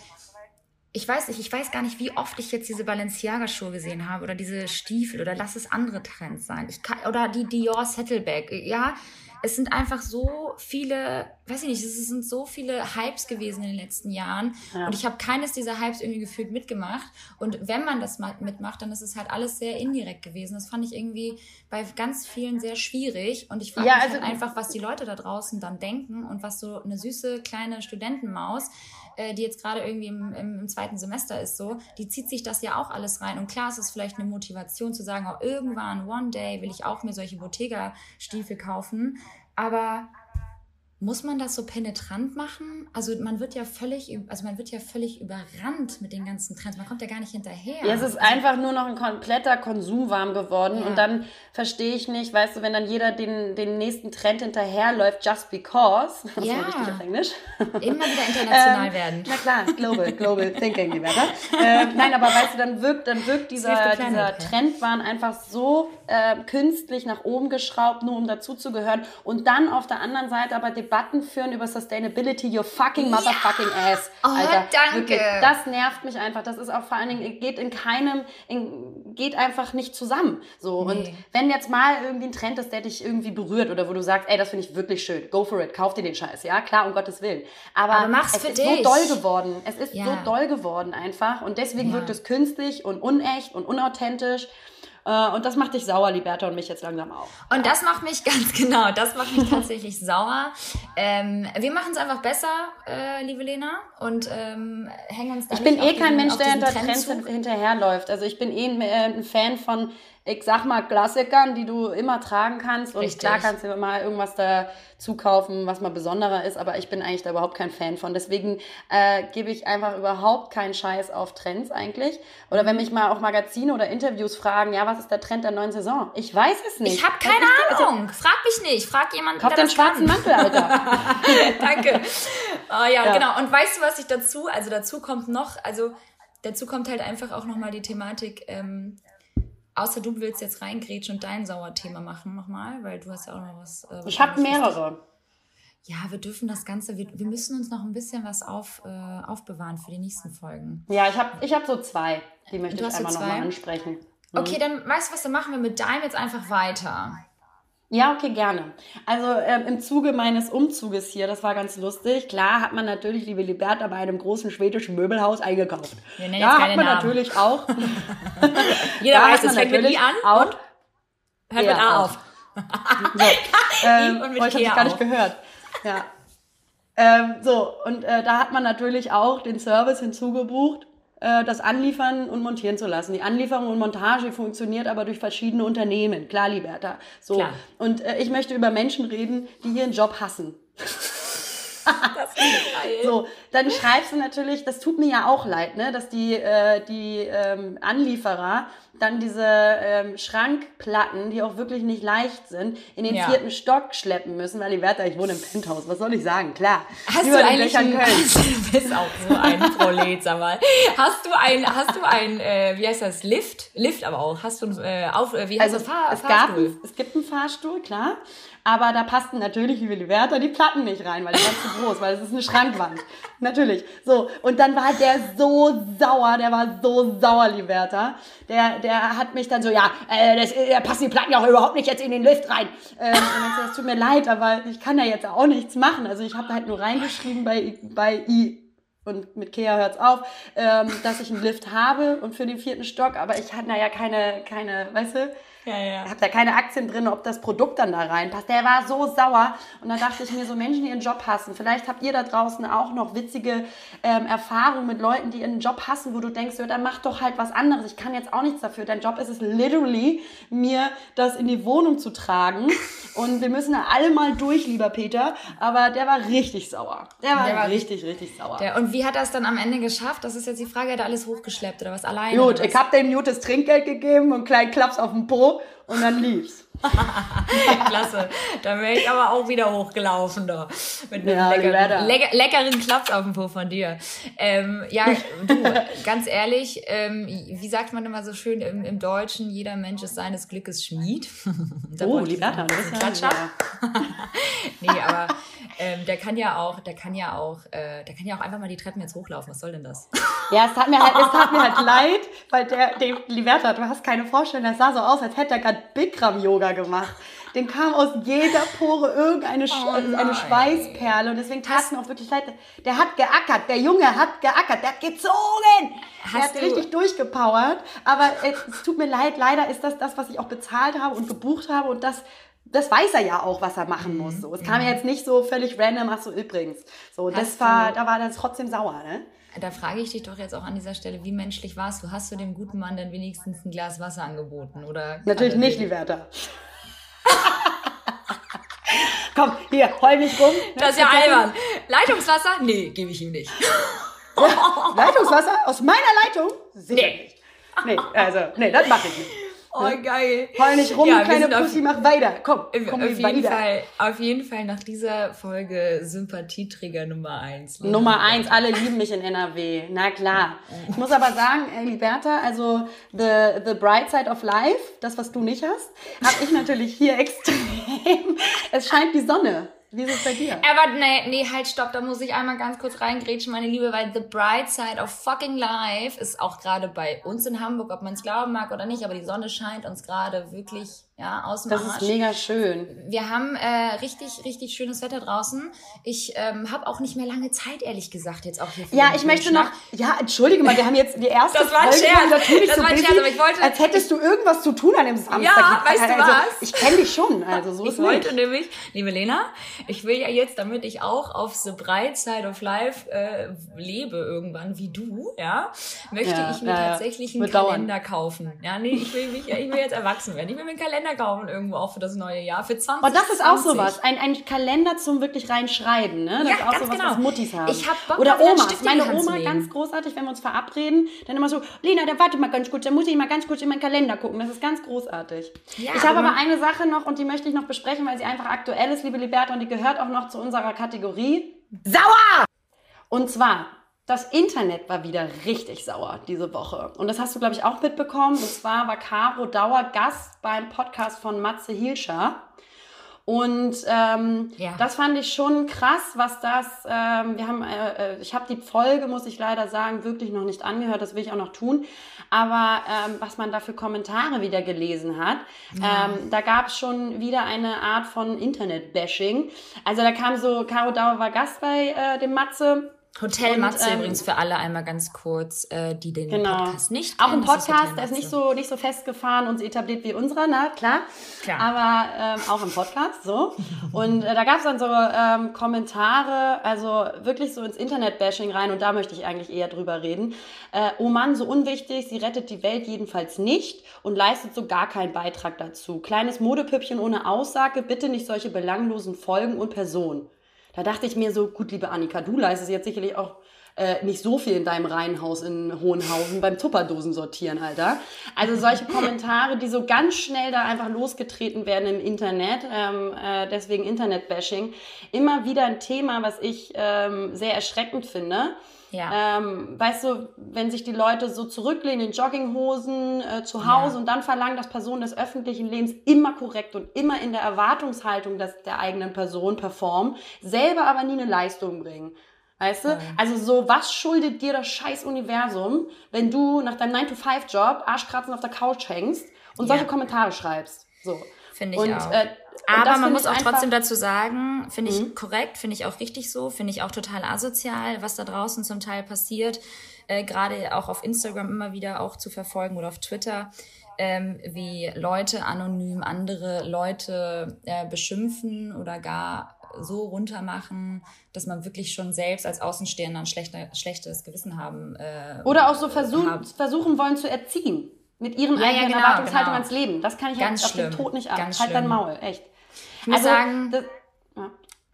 ich weiß nicht, ich weiß gar nicht, wie oft ich jetzt diese Balenciaga-Schuhe gesehen habe oder diese Stiefel oder lass es andere Trends sein. Ich kann, oder die Dior Saddleback. Ja, es sind einfach so viele, weiß ich nicht, es sind so viele Hypes gewesen in den letzten Jahren. Ja. Und ich habe keines dieser Hypes irgendwie gefühlt mitgemacht. Und wenn man das mal mitmacht, dann ist es halt alles sehr indirekt gewesen. Das fand ich irgendwie bei ganz vielen sehr schwierig. Und ich frage ja, mich also, halt einfach, was die Leute da draußen dann denken und was so eine süße kleine Studentenmaus äh, die jetzt gerade irgendwie im, im, zweiten Semester ist, so, die zieht sich das ja auch alles rein. Und klar ist es vielleicht eine Motivation zu sagen, oh, irgendwann, one day, will ich auch mir solche Bottega-Stiefel kaufen. Aber muss man das so penetrant machen? Also man wird ja völlig, also man wird ja völlig überrannt mit den ganzen Trends. Man kommt ja gar nicht hinterher. Ja, es ist einfach nur noch ein kompletter Konsumwarm geworden. Ja. Und dann verstehe ich nicht, weißt du, wenn dann jeder den, den nächsten Trend hinterherläuft, just because. *laughs* Das ja. richtig auf Englisch. *laughs* Immer wieder international ähm, werden. Na klar, global, global thinking, die Werte. Ähm, nein, aber weißt du, dann wirkt, dann wirkt dieser, dieser Trendwahn einfach so äh, künstlich nach oben geschraubt, nur um dazuzugehören. Und dann auf der anderen Seite aber die Debatten führen über Sustainability, your fucking motherfucking ja. ass. Oh, Alter, danke. Wirklich, das nervt mich einfach. Das ist auch vor allen Dingen, geht in keinem, in, geht einfach nicht zusammen. So. Nee. Und wenn jetzt mal irgendwie ein Trend ist, der dich irgendwie berührt oder wo du sagst, ey, das finde ich wirklich schön, go for it, kauf dir den Scheiß. Ja, klar, um Gottes Willen. Aber, Aber es ist dich. so doll geworden. Es ist ja. so doll geworden einfach. Und deswegen ja. wirkt es künstlich und unecht und unauthentisch. Äh, und das macht dich sauer, Liberta, und mich jetzt langsam auch. Und das macht mich *laughs* ganz genau, das macht mich tatsächlich sauer. Ähm, wir machen es einfach besser, äh, liebe Lena, und ähm, hängen uns da Ich bin eh kein Mensch, der hinter Trends hinterherläuft. Also ich bin eh ein, äh, ein Fan von ich sag mal, Klassikern, die du immer tragen kannst. Und Richtig. klar kannst du mal irgendwas dazu kaufen, was mal besonderer ist, aber ich bin eigentlich da überhaupt kein Fan von. Deswegen äh, gebe ich einfach überhaupt keinen Scheiß auf Trends eigentlich. Oder wenn mich mal auch Magazine oder Interviews fragen, ja, was ist der Trend der neuen Saison? Ich weiß es nicht. Ich habe keine ich, Ahnung. Also, Frag mich nicht. Frag jemanden, Kauf den schwarzen kann. Mantel, Alter. *laughs* Danke. Oh, ja, ja, genau. Und weißt du, was ich dazu, also dazu kommt noch, also dazu kommt halt einfach auch nochmal die Thematik, ähm, Außer du willst jetzt reingrätschen und dein Sauerthema machen nochmal, weil du hast ja auch noch was. Äh, ich habe mehrere. Ja, wir dürfen das Ganze, wir, wir müssen uns noch ein bisschen was auf, äh, aufbewahren für die nächsten Folgen. Ja, ich habe ich hab so zwei, die möchte du ich einmal so nochmal ansprechen. Okay, dann weißt du was, dann machen wir mit deinem jetzt einfach weiter. Ja, okay, gerne. Also ähm, im Zuge meines Umzuges hier, das war ganz lustig. Klar hat man natürlich, liebe Liberta, bei einem großen schwedischen Möbelhaus eingekauft. Wir nennen da hat man Namen. natürlich auch. *laughs* Jeder *laughs* weiß, es fängt mit I an auch, und hört mit A auf. *laughs* so, ähm, und mit ich habe gar nicht gehört. Ja. Ähm, so, und äh, da hat man natürlich auch den Service hinzugebucht das anliefern und montieren zu lassen. Die Anlieferung und Montage funktioniert aber durch verschiedene Unternehmen. Klar, Liberta. So. Klar. Und äh, ich möchte über Menschen reden, die ihren Job hassen. *laughs* So, dann schreibst du natürlich, das tut mir ja auch leid, ne, dass die, äh, die ähm, Anlieferer dann diese ähm, Schrankplatten, die auch wirklich nicht leicht sind, in den Ja. vierten Stock schleppen müssen, weil die Werte, ich wohne im Penthouse, was soll ich sagen? Klar. Hast du eigentlich Dächern ein, Kölns. *laughs* du bist auch so ein Prolet, sag mal. Hast du ein, hast du ein, äh, wie heißt das, Lift? Lift aber auch. Hast du ein, äh, auf, äh, wie heißt Also das, Fahr es, gab, Fahrstuhl? ein- es gibt einen Fahrstuhl, klar. Aber da passten natürlich, liebe Liberta, die Platten nicht rein, weil die waren zu groß, weil es ist eine Schrankwand. Natürlich. So. Und dann war der so sauer, der war so sauer, Liberta. Der, der hat mich dann so, ja, äh, das, äh, da passen die Platten ja auch überhaupt nicht jetzt in den Lift rein. Ähm, und es tut mir leid, aber ich kann da jetzt auch nichts machen. Also ich habe halt nur reingeschrieben bei, bei I und mit Kea hört's auf, ähm, dass ich einen Lift habe und für den vierten Stock, aber ich hatte da ja keine, keine, weißt du, Ja, ja. habe da keine Aktien drin, ob das Produkt dann da reinpasst. Der war so sauer. Und da dachte ich mir, so Menschen, die ihren Job hassen, vielleicht habt ihr da draußen auch noch witzige ähm, Erfahrungen mit Leuten, die ihren Job hassen, wo du denkst, ja, dann mach doch halt was anderes. Ich kann jetzt auch nichts dafür. Dein Job ist es literally, mir das in die Wohnung zu tragen. Und wir müssen da alle mal durch, lieber Peter. Aber der war richtig sauer. Der war, Der war richtig, richtig sauer. Der, und wie hat er es dann am Ende geschafft? Das ist jetzt die Frage, hat er alles hochgeschleppt oder was alleine? Gut, ich was? hab dem das Trinkgeld gegeben und einen kleinen Klaps auf den Und dann lief's. *laughs* Klasse. Da wäre ich aber auch wieder hochgelaufen da. Mit einem Ja, die leckeren, lecker, leckeren Klaps auf dem Po von dir. Ähm, ja, du, *laughs* ganz ehrlich, ähm, wie sagt man immer so schön im, im Deutschen, jeder Mensch ist seines Glückes Schmied. *laughs* Da Oh, ein bist bisschen ja... Klatscher. Nee, aber ähm, der kann ja auch, der kann ja auch, äh, der kann ja auch einfach mal die Treppen jetzt hochlaufen. Was soll denn das? Ja, es tat mir halt, es tat mir halt *laughs* leid, weil der, der Liberta, du hast keine Vorstellung, das sah so aus, als hätte er gerade Bikram-Yoga gemacht. Den kam aus jeder Pore irgendeine Sch Oh eine. Schweißperle und deswegen tat es mir auch wirklich leid. Der hat geackert, der Junge hat geackert, der hat gezogen. der Hast hat du- richtig durchgepowert, aber es, es tut mir leid, leider ist das das, was ich auch bezahlt habe und gebucht habe und das das weiß er ja auch, was er machen muss. So. Es kam ja jetzt nicht so völlig random, ach so übrigens. So, das war, da war das trotzdem sauer, ne? Da frage ich dich doch jetzt auch an dieser Stelle, wie menschlich warst du? Hast du dem guten Mann denn wenigstens ein Glas Wasser angeboten? Oder Natürlich er nicht, Liberta. *laughs* Komm, hier, heul mich rum. Das ist ja albern. Leitungswasser? Nee, gebe ich ihm nicht. Leitungswasser aus meiner Leitung? Sicher Nee. nicht. Nee, also, nee, das mache ich nicht. Oh, geil. Heul nicht rum, Ja, kleine sind auf- Pussy, mach weiter. Komm, Auf komm jeden, weiter. Fall, auf jeden Fall nach dieser Folge Sympathieträger Nummer eins. Nummer eins, alle lieben mich in NRW. Na klar. Ich muss aber sagen, äh, Liberta, also the, the bright side of life, das, was du nicht hast, habe ich natürlich hier *laughs* extrem. Es scheint die Sonne. Wie ist es bei dir? Aber nee, nee, halt, stopp, da muss ich einmal ganz kurz reingrätschen, meine Liebe, weil the bright side of fucking life ist auch gerade bei uns in Hamburg, ob man es glauben mag oder nicht, aber die Sonne scheint uns gerade wirklich, ja, aus dem Das Arsch. ist mega schön. Wir haben äh, richtig, richtig schönes Wetter draußen. Ich ähm, habe auch nicht mehr lange Zeit, ehrlich gesagt, jetzt auch hier. Ja, ich möchte noch. Ja, entschuldige mal, wir haben jetzt die erste Das war ein Folge. Scherz. Natürlich Das so war ein busy, Scherz, aber ich wollte- Als hättest du irgendwas zu tun an dem Samstag. Ja, weißt du also, was? Ich kenne dich schon, also so *laughs* Ich ist wollte nicht. nämlich, liebe Lena, ich will ja jetzt, damit ich auch auf The Bright Side of Life äh, lebe irgendwann wie du, ja, möchte Ja, ich mir ja, tatsächlich einen Wird dauern. Kalender kaufen. Ja, nee, ich will mich, ich will jetzt erwachsen werden. Ich will mir einen Kalender kaufen irgendwo auch für das neue Jahr, für 20. Und das ist auch sowas. Ein, ein Kalender zum wirklich reinschreiben, ne? Das Ja, ist auch sowas, genau. was Muttis haben. Ich hab Bock, Oder Omas. Die Meine Oma, ganz großartig, wenn wir uns verabreden, dann immer so, Lena, dann warte mal ganz kurz, dann muss ich mal ganz kurz in meinen Kalender gucken. Das ist ganz großartig. Ja, ich habe aber aber eine Sache noch und die möchte ich noch besprechen, weil sie einfach aktuell ist, liebe Liberta, und die gehört auch noch zu unserer Kategorie Sauer! Und zwar, das Internet war wieder richtig sauer diese Woche. Und das hast du, glaube ich, auch mitbekommen. Und zwar war Caro Dauer Gast beim Podcast von Matze Hilscher. Und ähm, Ja. das fand ich schon krass, was das. Ähm, wir haben, äh, äh, ich habe die Folge, muss ich leider sagen, wirklich noch nicht angehört. Das will ich auch noch tun. Aber ähm, was man da für Kommentare wieder gelesen hat, ähm, da gab es schon wieder eine Art von Internet-Bashing. Also da kam so, Caro Dauer war Gast bei äh, dem Matze. Hotel Matze ähm, übrigens für alle einmal ganz kurz, äh, die den Genau. Podcast nicht Auch ein kennen. Podcast, der ist nicht so, nicht so festgefahren und so etabliert wie unserer, na klar. Klar. Aber ähm, auch im Podcast, so. Und äh, da gab es dann so ähm, Kommentare, also wirklich so ins Internet-Bashing rein und da möchte ich eigentlich eher drüber reden. Äh, oh Mann, so unwichtig, sie rettet die Welt jedenfalls nicht und leistet so gar keinen Beitrag dazu. Kleines Modepüppchen ohne Aussage, bitte nicht solche belanglosen Folgen und Personen. Da dachte ich mir so, gut, liebe Annika, du leistest jetzt sicherlich auch äh, nicht so viel in deinem Reihenhaus in Hohenhausen beim Tupperdosen sortieren, Alter. Also solche Kommentare, die so ganz schnell da einfach losgetreten werden im Internet, ähm, äh, deswegen Internet-Bashing, immer wieder ein Thema, was ich ähm, sehr erschreckend finde. Ja. Ähm, weißt du, wenn sich die Leute so zurücklehnen in Jogginghosen äh, zu Hause ja. und dann verlangen, dass Personen des öffentlichen Lebens immer korrekt und immer in der Erwartungshaltung des, der eigenen Person performen, selber aber nie eine Leistung bringen. Weißt du? Ja. Also so, was schuldet dir das scheiß Universum, wenn du nach deinem 9-to-5-Job arschkratzen auf der Couch hängst und solche ja. Kommentare schreibst? So. Finde ich und, auch. Äh, aber man muss auch trotzdem dazu sagen, finde ich mhm. korrekt, finde ich auch richtig so, finde ich auch total asozial, was da draußen zum Teil passiert, äh, gerade auch auf Instagram immer wieder auch zu verfolgen oder auf Twitter, ähm, wie Leute anonym andere Leute äh, beschimpfen oder gar so runter machen, dass man wirklich schon selbst als Außenstehender ein schlechter, schlechtes Gewissen haben. Äh, Oder auch so versuch, versuchen wollen zu erziehen. Mit ihren ja, eigenen ja, genau, Erwartungshaltung genau. ans Leben. Das kann ich Ganz halt auf den Tod nicht ab. Ganz halt dein Maul, echt. Ich muss also, sagen, das, ja.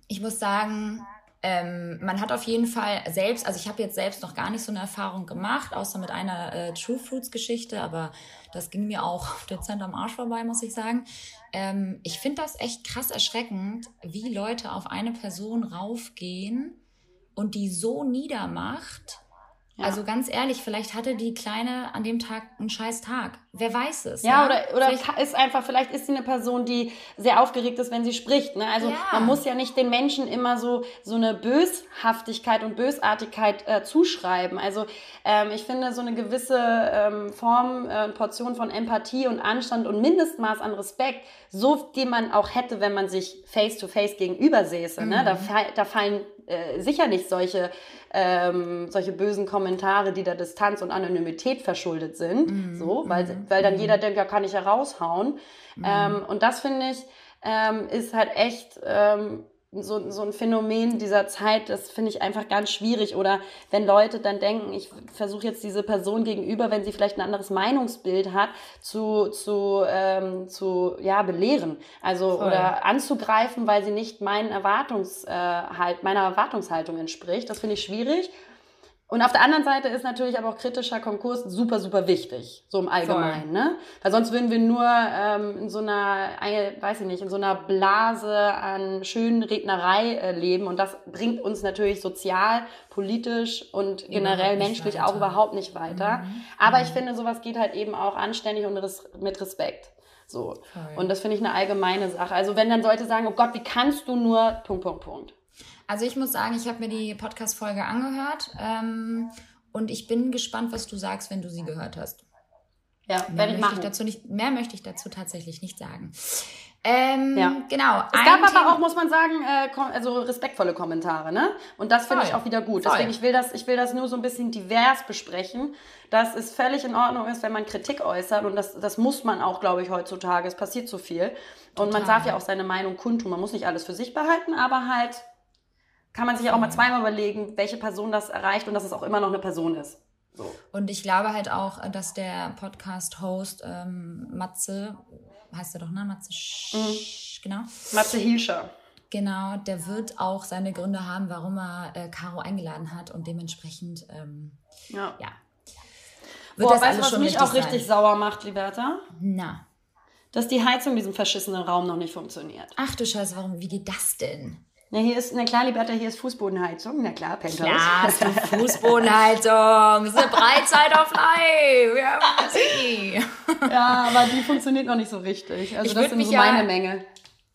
ich muss sagen, ähm, man hat auf jeden Fall selbst, also ich habe jetzt selbst noch gar nicht so eine Erfahrung gemacht, außer mit einer äh, True Fruits Geschichte, aber das ging mir auch dezent am Arsch vorbei, muss ich sagen. Ähm, ich finde das echt krass erschreckend, wie Leute auf eine Person raufgehen und die so niedermacht ja. Also ganz ehrlich, vielleicht hatte die Kleine an dem Tag einen scheiß Tag. Wer weiß es? Ja, ja? oder, oder vielleicht ist einfach, vielleicht ist sie eine Person, die sehr aufgeregt ist, wenn sie spricht. Ne? Also ja. man muss ja nicht den Menschen immer so, so eine Böshaftigkeit und Bösartigkeit äh, zuschreiben. Also ähm, ich finde, so eine gewisse ähm, Form, äh, Portion von Empathie und Anstand und Mindestmaß an Respekt, so die man auch hätte, wenn man sich face-to-face -face gegenüber säße. Mhm. Ne? Da, mhm. da fallen äh, sicher nicht solche, ähm, solche bösen Kommentare, die der Distanz und Anonymität verschuldet sind. Mhm. So, weil, mhm. Weil dann mhm. jeder denkt, ja, kann ich ja raushauen. Mhm. Ähm, und das finde ich, ähm, ist halt echt ähm, so, so ein Phänomen dieser Zeit, das finde ich einfach ganz schwierig. Oder wenn Leute dann denken, ich versuche jetzt diese Person gegenüber, wenn sie vielleicht ein anderes Meinungsbild hat, zu, zu, ähm, zu ja, belehren. Also Voll. oder anzugreifen, weil sie nicht meinen Erwartungs, äh, halt, meiner Erwartungshaltung entspricht. Das finde ich schwierig. Und auf der anderen Seite ist natürlich aber auch kritischer Konkurs super, super wichtig, so im Allgemeinen, ne? Weil sonst würden wir nur ähm, in so einer, weiß ich nicht, in so einer Blase an schönen Rednerei äh, leben und das bringt uns natürlich sozial, politisch und generell menschlich weiter. auch überhaupt nicht weiter. Mhm. Aber mhm. ich finde, sowas geht halt eben auch anständig und res mit Respekt. So. Voll. Und das finde ich eine allgemeine Sache. Also wenn dann Leute sagen, oh Gott, wie kannst du nur, Punkt, Punkt, Punkt. Also ich muss sagen, ich habe mir die Podcast-Folge angehört ähm, und ich bin gespannt, was du sagst, wenn du sie gehört hast. Ja, mehr werde ich machen. Ich dazu nicht, mehr möchte ich dazu tatsächlich nicht sagen. Ähm, ja. Genau. Es gab aber Thema auch, muss man sagen, äh, also respektvolle Kommentare, ne? Und das finde ich auch wieder gut. Voll. Deswegen, ich will, das, ich will das nur so ein bisschen divers besprechen, dass es völlig in Ordnung ist, wenn man Kritik äußert. Und das, das muss man auch, glaube ich, heutzutage. Es passiert zu viel. Total. Und man darf ja auch seine Meinung kundtun. Man muss nicht alles für sich behalten, aber halt kann man sich ja auch mal zweimal überlegen, welche Person das erreicht und dass es auch immer noch eine Person ist. So. Und ich glaube halt auch, dass der Podcast-Host ähm, Matze, heißt er doch, ne? Matze, Sch mhm. genau. Matze Hilscher. Genau, der wird auch seine Gründe haben, warum er äh, Caro eingeladen hat und dementsprechend, ähm, ja. ja. Wird Boah, das weißt du, was mich auch sein. richtig sauer macht, Liberta? Na. Dass die Heizung in diesem verschissenen Raum noch nicht funktioniert. Ach du Scheiße, warum, wie geht das denn? Na, hier ist, na klar, Liberta, hier ist Fußbodenheizung. Na klar, Penthouse. Klar, *laughs* hast du Fußbodenheizung. Das ist eine Breitzeit auf Live. Ja, ja, aber die funktioniert noch nicht so richtig. Also ich das sind so meine ja, Menge.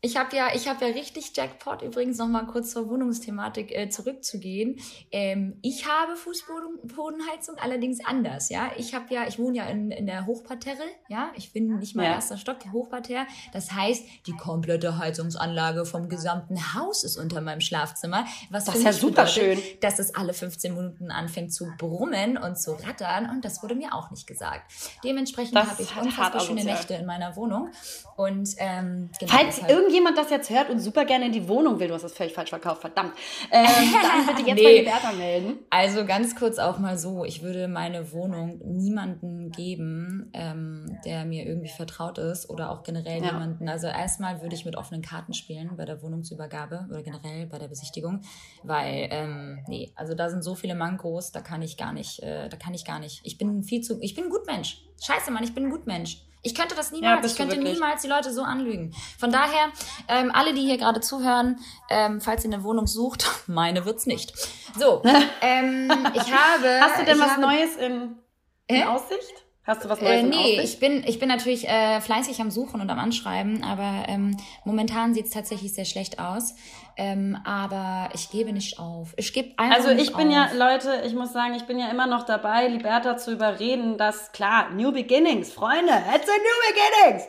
Ich habe ja, ich habe ja richtig Jackpot übrigens noch mal kurz zur Wohnungsthematik äh, zurückzugehen. Ähm, ich habe Fußbodenheizung allerdings anders, ja. Ich habe ja, ich wohne ja in, in der Hochparterre, ja. Ich bin nicht mal ja. erster Stock, der Hochparterre. Das heißt, die komplette Heizungsanlage vom gesamten Haus ist unter meinem Schlafzimmer. Was das ist ja super bedeutet, schön, dass es alle 15 Minuten anfängt zu brummen und zu rattern und das wurde mir auch nicht gesagt. Dementsprechend habe ich unfassbar schöne Nächte in meiner Wohnung und ähm, genau, Falls irgendjemand das jetzt hört und super gerne in die Wohnung will, du hast das völlig falsch verkauft, verdammt, ähm, *laughs* dann bitte jetzt nee. bei Liberta melden. Also ganz kurz auch mal so, ich würde meine Wohnung niemanden geben, ähm, der mir irgendwie vertraut ist oder auch generell ja. jemanden. Also erstmal würde ich mit offenen Karten spielen bei der Wohnungsübergabe oder generell bei der Besichtigung, weil ähm, nee, also da sind so viele Mankos, da kann ich gar nicht, äh, da kann ich gar nicht. Ich bin viel zu, ich bin ein Gutmensch. Scheiße, Mann, ich bin ein Gutmensch. Ich könnte das niemals, ja, ich könnte niemals die Leute so anlügen. Von daher, ähm, alle, die hier gerade zuhören, ähm, falls ihr eine Wohnung sucht, *laughs* meine wird's nicht. So, *laughs* ähm, ich habe. Hast du denn was habe, Neues in, in äh? Aussicht? Hast du was Neues? Äh, nee, ich bin, ich bin natürlich äh, fleißig am Suchen und am Anschreiben, aber ähm, momentan sieht es tatsächlich sehr schlecht aus. Ähm, aber ich gebe nicht auf. Ich gebe einfach Also ich bin auf. ja, Leute, ich muss sagen, ich bin ja immer noch dabei, Liberta zu überreden, dass klar, New Beginnings, Freunde, it's a New Beginnings.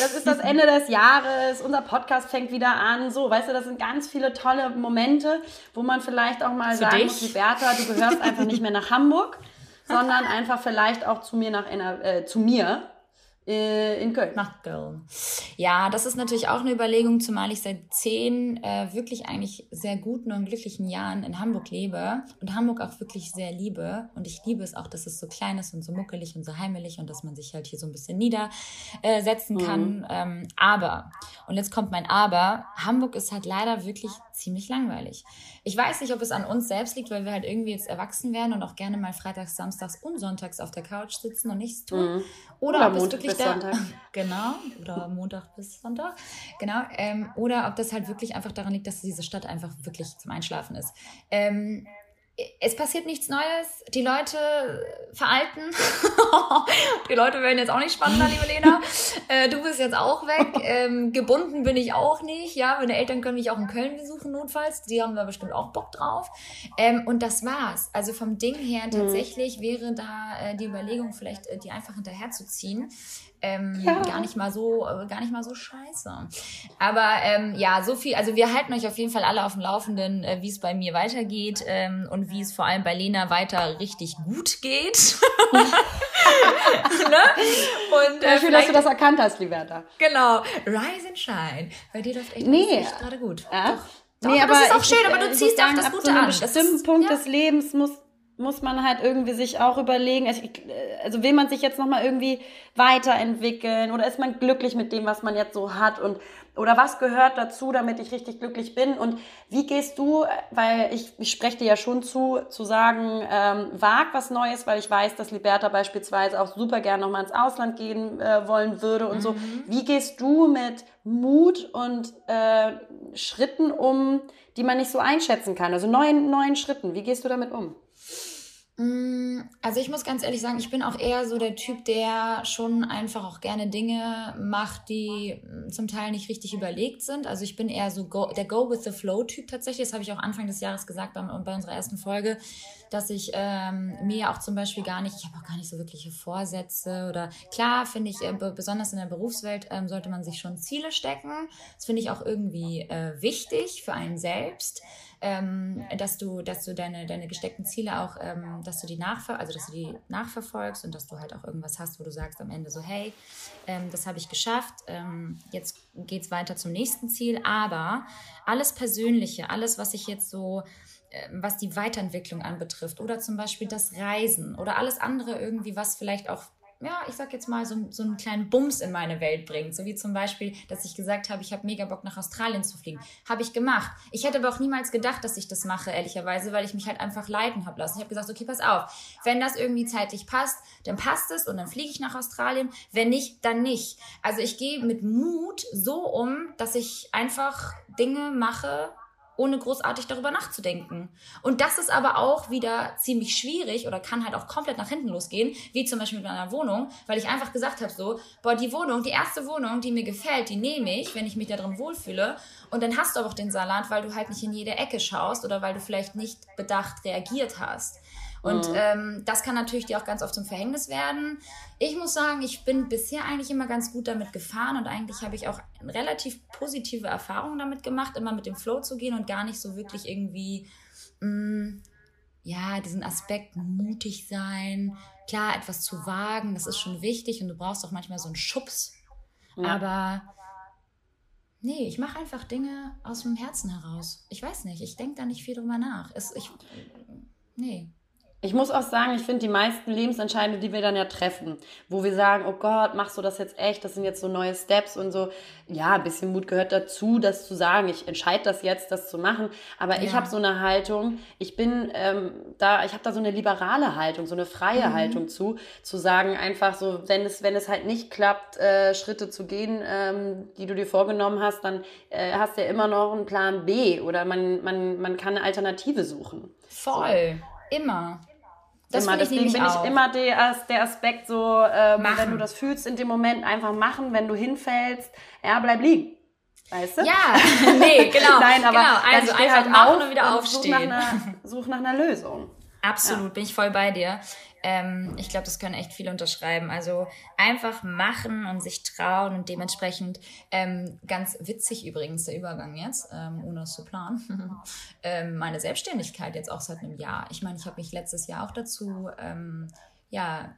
Das ist das *laughs* Ende des Jahres, unser Podcast fängt wieder an. So, weißt du, das sind ganz viele tolle Momente, wo man vielleicht auch mal Für sagen dich? muss, Liberta, du gehörst einfach nicht mehr nach Hamburg *laughs* sondern einfach vielleicht auch zu mir nach äh, zu mir äh, in Köln. Nach Köln. Ja, das ist natürlich auch eine Überlegung, zumal ich seit zehn äh, wirklich eigentlich sehr guten und glücklichen Jahren in Hamburg lebe und Hamburg auch wirklich sehr liebe. Und ich liebe es auch, dass es so klein ist und so muckelig und so heimelig und dass man sich halt hier so ein bisschen niedersetzen äh, kann. Mhm. Ähm, aber, und jetzt kommt mein Aber, Hamburg ist halt leider wirklich ziemlich langweilig. Ich weiß nicht, ob es an uns selbst liegt, weil wir halt irgendwie jetzt erwachsen werden und auch gerne mal freitags, samstags und sonntags auf der Couch sitzen und nichts tun. Mhm. Oder, oder ob Montag es wirklich da, Sonntag. *laughs* genau, oder Montag bis Sonntag, genau, ähm, oder ob das halt wirklich einfach daran liegt, dass diese Stadt einfach wirklich zum Einschlafen ist. Ähm, es passiert nichts Neues. Die Leute veralten. *laughs* die Leute werden jetzt auch nicht spannender, liebe Lena. Äh, du bist jetzt auch weg. *laughs* Ähm, gebunden bin ich auch nicht. Ja, meine Eltern können mich auch in Köln besuchen, notfalls. Die haben da bestimmt auch Bock drauf. Ähm, und das war's. Also vom Ding her mhm. tatsächlich wäre da äh, die Überlegung, vielleicht äh, die einfach hinterherzuziehen ähm, ja. gar nicht mal so, äh, gar nicht mal so scheiße. Aber ähm, ja, so viel. Also wir halten euch auf jeden Fall alle auf dem Laufenden, äh, wie es bei mir weitergeht ähm, und wie es vor allem bei Lena weiter richtig gut geht. *laughs* ne? Und äh, schön, dass du das erkannt hast, Liberta. Genau, rise and shine. Bei dir läuft echt nee. gerade gut. Ja. Doch. Doch, nee, aber das ist auch schön, aber du ziehst auch das Gute so an. Ab bestimmten ist, Punkt ja. des Lebens muss muss man halt irgendwie sich auch überlegen, also, also will man sich jetzt nochmal irgendwie weiterentwickeln oder ist man glücklich mit dem, was man jetzt so hat und oder was gehört dazu, damit ich richtig glücklich bin und wie gehst du, weil ich, ich spreche dir ja schon zu, zu sagen, ähm, wag was Neues, weil ich weiß, dass Liberta beispielsweise auch super gerne nochmal ins Ausland gehen äh, wollen würde und mhm. so. Wie gehst du mit Mut und äh, Schritten um, die man nicht so einschätzen kann, also neuen, neuen Schritten, wie gehst du damit um? Mm, also ich muss ganz ehrlich sagen, ich bin auch eher so der Typ, der schon einfach auch gerne Dinge macht, die mm, zum Teil nicht richtig überlegt sind. Also ich bin eher so go, der Go with the Flow Typ tatsächlich. Das habe ich auch Anfang des Jahres gesagt bei, bei unserer ersten Folge, dass ich ähm, mir auch zum Beispiel gar nicht, ich habe auch gar nicht so wirkliche Vorsätze oder klar finde ich, äh, besonders in der Berufswelt ähm, sollte man sich schon Ziele stecken. Das finde ich auch irgendwie äh, wichtig für einen selbst ähm, dass du, dass du deine, deine gesteckten Ziele auch, ähm, dass du die nachver also dass du die nachverfolgst und dass du halt auch irgendwas hast, wo du sagst am Ende so, hey, ähm, das habe ich geschafft, ähm, jetzt geht es weiter zum nächsten Ziel. Aber alles Persönliche, alles, was ich jetzt so ähm, was die Weiterentwicklung anbetrifft oder zum Beispiel das Reisen oder alles andere irgendwie, was vielleicht auch ja, ich sag jetzt mal, so, so einen kleinen Bums in meine Welt bringt. So wie zum Beispiel, dass ich gesagt habe, ich habe mega Bock nach Australien zu fliegen. Habe ich gemacht. Ich hätte aber auch niemals gedacht, dass ich das mache, ehrlicherweise, weil ich mich halt einfach leiten habe lassen. Ich habe gesagt, okay, pass auf, wenn das irgendwie zeitlich passt, dann passt es und dann fliege ich nach Australien. Wenn nicht, dann nicht. Also ich gehe mit Mut so um, dass ich einfach Dinge mache, ohne großartig darüber nachzudenken. Und das ist aber auch wieder ziemlich schwierig oder kann halt auch komplett nach hinten losgehen, wie zum Beispiel mit meiner Wohnung, weil ich einfach gesagt habe so, boah, die Wohnung, die erste Wohnung, die mir gefällt, die nehme ich, wenn ich mich da drin wohlfühle. Und dann hast du aber auch den Salat, weil du halt nicht in jede Ecke schaust oder weil du vielleicht nicht bedacht reagiert hast. Und mhm. ähm, das kann natürlich dir auch ganz oft zum Verhängnis werden. Ich muss sagen, ich bin bisher eigentlich immer ganz gut damit gefahren und eigentlich habe ich auch relativ positive Erfahrungen damit gemacht, immer mit dem Flow zu gehen und gar nicht so wirklich irgendwie, mh, mm, ja, diesen Aspekt mutig sein, klar, etwas zu wagen, das ist schon wichtig und du brauchst auch manchmal so einen Schubs. Ja. Aber Nee, ich mache einfach Dinge aus dem Herzen heraus. Ich weiß nicht, ich denke da nicht viel drüber nach. Es, ich, nee. Ich muss auch sagen, ich finde die meisten Lebensentscheidungen, die wir dann ja treffen, wo wir sagen, oh Gott, machst du das jetzt echt? Das sind jetzt so neue Steps und so. Ja, ein bisschen Mut gehört dazu, das zu sagen. Ich entscheide das jetzt, das zu machen. Aber ja. ich habe so eine Haltung. Ich bin ähm, da, ich habe da so eine liberale Haltung, so eine freie mhm. Haltung zu, zu sagen einfach so, wenn es, wenn es halt nicht klappt, äh, Schritte zu gehen, ähm, die du dir vorgenommen hast, dann äh, hast du ja immer noch einen Plan B oder man, man, man kann eine Alternative suchen. Voll. So. Immer. Das immer. Deswegen bin ich immer der, der Aspekt so, ähm, wenn du das fühlst in dem Moment, einfach machen. Wenn du hinfällst, ja, bleib liegen. Weißt du? Ja, *laughs* nee, genau. *laughs* Nein, aber genau. also einfach halt machen und wieder aufstehen. Such nach, einer, such nach einer Lösung. Absolut, ja. bin ich voll bei dir. Ähm, ich glaube, das können echt viele unterschreiben. Also einfach machen und sich trauen und dementsprechend ähm, ganz witzig übrigens der Übergang jetzt, ähm, ohne es zu planen. *laughs* ähm, meine Selbstständigkeit jetzt auch seit einem Jahr. Ich meine, ich habe mich letztes Jahr auch dazu ähm, ja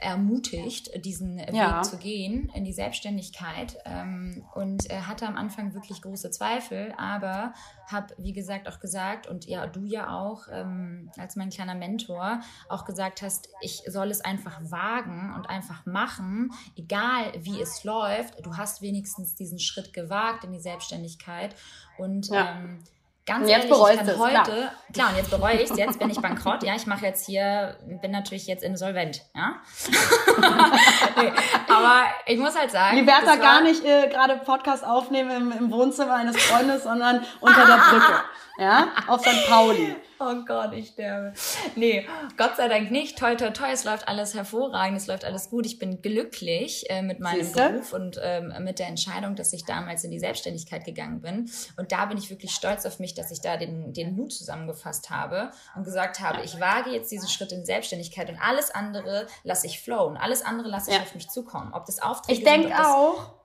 ermutigt, diesen ja. Weg zu gehen in die Selbstständigkeit ähm, und äh, hatte am Anfang wirklich große Zweifel, aber habe, wie gesagt, auch gesagt und ja, du ja auch ähm, als mein kleiner Mentor auch gesagt hast, ich soll es einfach wagen und einfach machen, egal wie es läuft. Du hast wenigstens diesen Schritt gewagt in die Selbstständigkeit und ja. ähm, Ganz und jetzt ehrlich, ich kann es, heute, klar. klar, und jetzt bereue ich es, jetzt bin ich bankrott, ja, ich mache jetzt hier, bin natürlich jetzt insolvent, ja. *laughs* nee, aber ich muss halt sagen. Die Liberta gar nicht äh, gerade Podcast aufnehmen im, im Wohnzimmer eines Freundes, sondern unter der Brücke ja, auf St. Pauli. *laughs* Oh Gott, ich sterbe. Nee, Gott sei Dank nicht. Toi, toi, toi, es läuft alles hervorragend, es läuft alles gut. Ich bin glücklich äh, mit meinem Siehste? Beruf und ähm, mit der Entscheidung, dass ich damals in die Selbstständigkeit gegangen bin. Und da bin ich wirklich stolz auf mich, dass ich da den, den Mut zusammengefasst habe und gesagt habe, ich wage jetzt diesen Schritt in Selbstständigkeit und alles andere lasse ich flowen. Alles andere lasse ich ja. auf mich zukommen. Ob das Aufträge Ich denke auch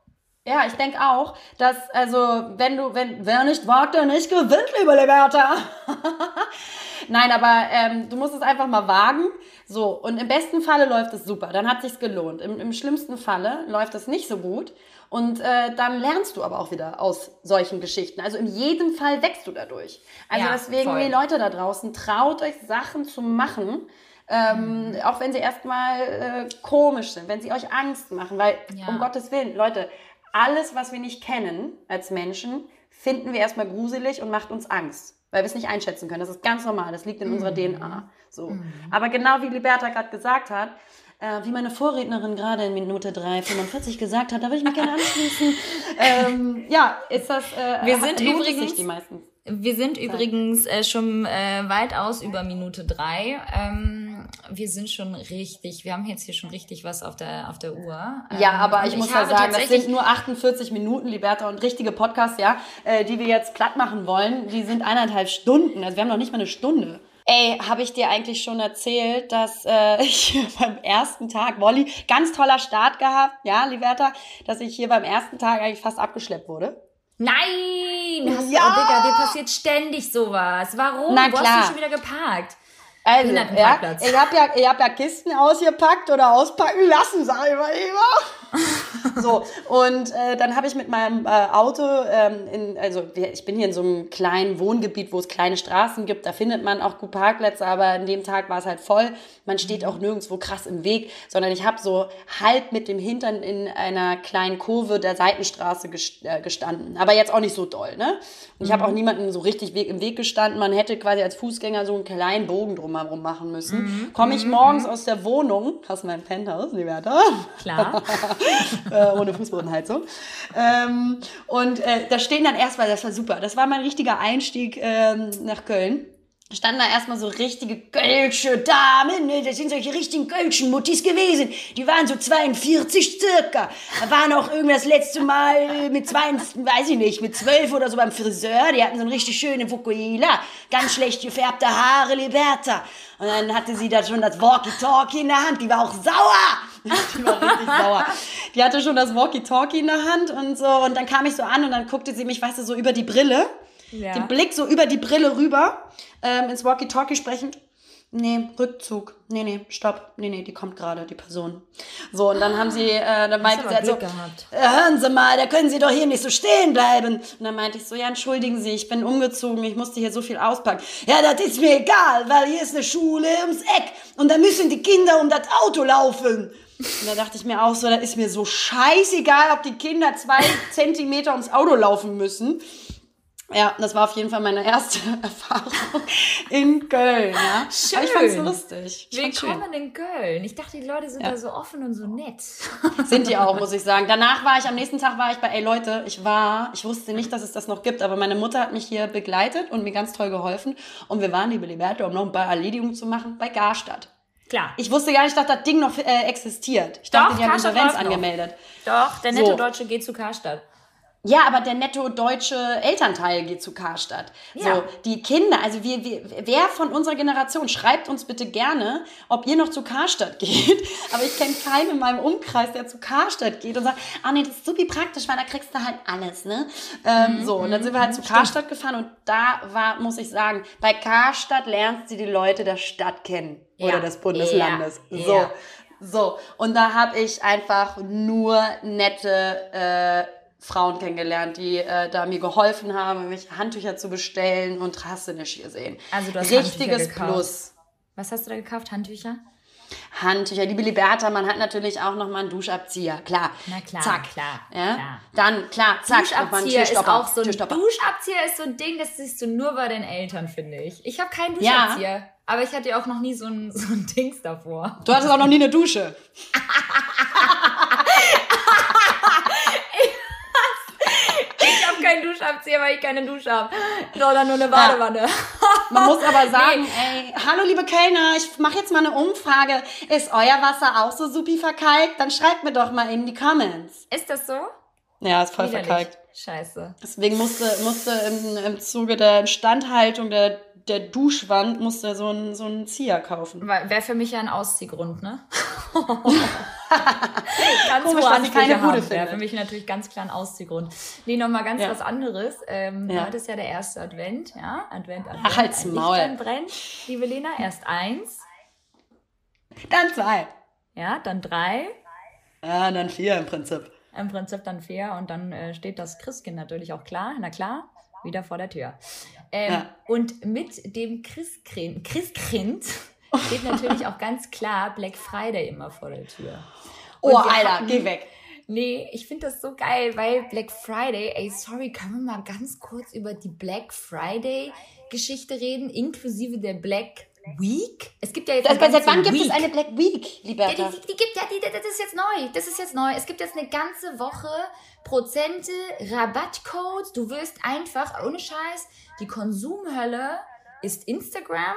ja, ich denke auch, dass, also, wenn du, wenn, wer nicht wagt, der nicht gewinnt, liebe Liberta. *laughs* Nein, aber ähm, du musst es einfach mal wagen. So, und im besten Falle läuft es super, dann hat sich's gelohnt. Im, im schlimmsten Falle läuft es nicht so gut. Und äh, dann lernst du aber auch wieder aus solchen Geschichten. Also in jedem Fall wächst du dadurch. Also ja, deswegen, voll. die Leute da draußen, traut euch Sachen zu machen. Ähm, mhm. Auch wenn sie erstmal äh, komisch sind, wenn sie euch Angst machen, weil ja. um Gottes Willen, Leute, alles, was wir nicht kennen als Menschen, finden wir erstmal gruselig und macht uns Angst, weil wir es nicht einschätzen können. Das ist ganz normal, das liegt in mhm. unserer DNA. So. Mhm. Aber genau wie Liberta gerade gesagt hat, äh, wie meine Vorrednerin gerade in Minute 3,45 gesagt hat, da würde ich mich gerne anschließen. *laughs* ähm, ja, ist das. Äh, wir sind übrigens. die meisten. Wir sind übrigens äh, schon äh, weitaus über Minute 3. Ähm, wir sind schon richtig, wir haben jetzt hier schon richtig was auf der, auf der Uhr. Ja, ähm, aber ich, ich muss ja sagen, das sind nur 48 Minuten, Liberta, und richtige Podcasts, ja, äh, die wir jetzt platt machen wollen, die sind eineinhalb Stunden. Also wir haben noch nicht mal eine Stunde. Ey, habe ich dir eigentlich schon erzählt, dass äh, *laughs* ich beim ersten Tag, Wolli, ganz toller Start gehabt, ja, Liberta, dass ich hier beim ersten Tag eigentlich fast abgeschleppt wurde? Nein! Hast ja! Du, oh, Digga, dir passiert ständig sowas. Warum? Na, Wo klar. hast du schon wieder geparkt? Also, ja, ich habe ja, ich hab ja Kisten ausgepackt oder auspacken lassen, sag ich mal immer. *laughs* so, und äh, dann habe ich mit meinem äh, Auto, ähm, in, also ich bin hier in so einem kleinen Wohngebiet, wo es kleine Straßen gibt, da findet man auch gut Parkplätze, aber an dem Tag war es halt voll. Man steht auch nirgendwo krass im Weg, sondern ich habe so halb mit dem Hintern in einer kleinen Kurve der Seitenstraße äh, gestanden. Aber jetzt auch nicht so doll, ne? Und ich habe mhm. auch niemanden so richtig im Weg gestanden. Man hätte quasi als Fußgänger so einen kleinen Bogen drum drumherum machen müssen. Mhm. Komme ich mhm. morgens mhm. aus der Wohnung, hast mein Penthouse, Liberta. Klar. *laughs* *laughs* äh, ohne Fußbodenheizung. Ähm, und äh, da stehen dann erstmal, das war super, das war mein richtiger Einstieg ähm, nach Köln standen da erstmal so richtige Kölsche Damen, ne? das sind solche richtigen Kölschen Muttis gewesen. Die waren so 42 circa. Da waren auch irgendwas letzte Mal mit zwei, weiß ich nicht, mit zwölf oder so beim Friseur. Die hatten so eine richtig schöne Fukuhila, ganz schlecht gefärbte Haare, Liberta. Und dann hatte sie da schon das Walkie-Talkie in der Hand. Die war auch sauer. *laughs* Die war richtig sauer. Die hatte schon das Walkie-Talkie in der Hand und so. Und dann kam ich so an und dann guckte sie mich, weißt du, so über die Brille. Ja. Den Blick so über die Brille rüber ähm, ins Walkie-Talkie sprechend. nee, Rückzug. Nee, nee, stopp. Nee, nee, die kommt gerade, die Person. So, und dann haben sie, äh, dann meinte sie so, gehabt. "Äh, hören Sie mal, da können Sie doch hier nicht so stehen bleiben. Und dann meinte ich so, ja, entschuldigen Sie, ich bin umgezogen, ich musste hier so viel auspacken. Ja, das ist mir egal, weil hier ist eine Schule ums Eck und da müssen die Kinder um das Auto laufen. Und da dachte ich mir auch so, das ist mir so scheißegal, ob die Kinder zwei *laughs* Zentimeter ums Auto laufen müssen. Ja, das war auf jeden Fall meine erste *laughs* Erfahrung in Köln. Ja. Schön. Aber ich fand's lustig. Ich fand's. Willkommen in Köln. Ich dachte, die Leute sind Ja. da so offen und so nett. *laughs* Sind die auch, muss ich sagen. Danach war ich, am nächsten Tag war ich bei, ey Leute, ich war, ich wusste nicht, dass es das noch gibt, aber meine Mutter hat mich hier begleitet und mir ganz toll geholfen. Und wir waren, liebe Liberta, um noch ein paar Erledigungen zu machen, bei Garstadt. Klar. Ich wusste gar nicht, dass das Ding noch äh, existiert. Ich dachte, Doch, die haben Insolvenz noch. angemeldet. Doch, der nette So. Deutsche geht zu Karstadt. Ja, aber der netto deutsche Elternteil geht zu Karstadt. Ja. So, die Kinder, also wir, wir, wer von unserer Generation, schreibt uns bitte gerne, ob ihr noch zu Karstadt *laughs* geht. Aber ich kenne keinen in meinem Umkreis, der zu Karstadt geht und sagt, ah nee, das ist super praktisch, weil da kriegst du halt alles, ne? Ähm, so, und dann sind wir halt zu Karstadt gefahren und da war, muss ich sagen, bei Karstadt lernst du die Leute der Stadt kennen Ja. oder des Bundeslandes. Ja. So. So, und da habe ich einfach nur nette äh, Frauen kennengelernt, die äh, da mir geholfen haben, mich Handtücher zu bestellen und hast du nicht gesehen. Also du hast Richtiges. Plus. Was hast du da gekauft? Handtücher? Handtücher, liebe Liberta, man hat natürlich auch noch mal einen Duschabzieher, klar. Na klar, zack. klar, Ja? klar. Dann, klar, zack, Duschabzieher ist auch so ein. Duschabzieher ist so ein Ding, das siehst du nur bei den Eltern, finde ich. Ich habe keinen Ja. Duschabzieher, aber ich hatte ja auch noch nie so ein, so ein Dings davor. Du hattest auch noch nie eine Dusche. *laughs* Ich habe keinen Duschabzieher, weil ich keine Dusche habe, sondern nur eine Badewanne. *laughs* Man muss aber sagen, ey, hallo liebe Kellner, ich mache jetzt mal eine Umfrage. Ist euer Wasser auch so supi verkalkt? Dann schreibt mir doch mal in die Comments. Ist das so? Ja, ist voll Widerlich. verkalkt. Scheiße. Deswegen musste, musste im, im Zuge der Instandhaltung der, der Duschwand musste so ein, so ein Zieher kaufen. Wäre für mich ja ein Ausziehgrund, ne? *laughs* ganz Komisch, dass sie keine Bude. Wäre findet. für mich natürlich ganz klar ein Ausziehgrund. Nee, nochmal ganz Ja. was anderes. Ähm, Ja. Heute ist ja der erste Advent, ja? Advent, Advent. Ach, halt's Maul. Brennt, liebe Lena. Erst eins, Dann zwei. ja, dann drei. Ja, dann vier im Prinzip. Im Prinzip dann vier und dann äh, steht das Christkind natürlich auch klar, na klar, wieder vor der Tür. Ähm, Ja. Und mit dem Christkind, Christkind steht natürlich auch ganz klar Black Friday immer vor der Tür. Und Oh, Alter, hatten- geh weg. Nee, ich finde das so geil, weil Black Friday, ey, sorry, können wir mal ganz kurz über die Black Friday Geschichte reden, inklusive der Black Week? Es gibt ja jetzt Das, eine seit wann ganze gibt es Week. eine Black Week, Ja, Liberta? die, die gibt ja, die, das ist jetzt neu. Das ist jetzt neu. Es gibt jetzt eine ganze Woche Prozente, Rabattcodes. Du wirst einfach, ohne Scheiß, die Konsumhölle ist Instagram.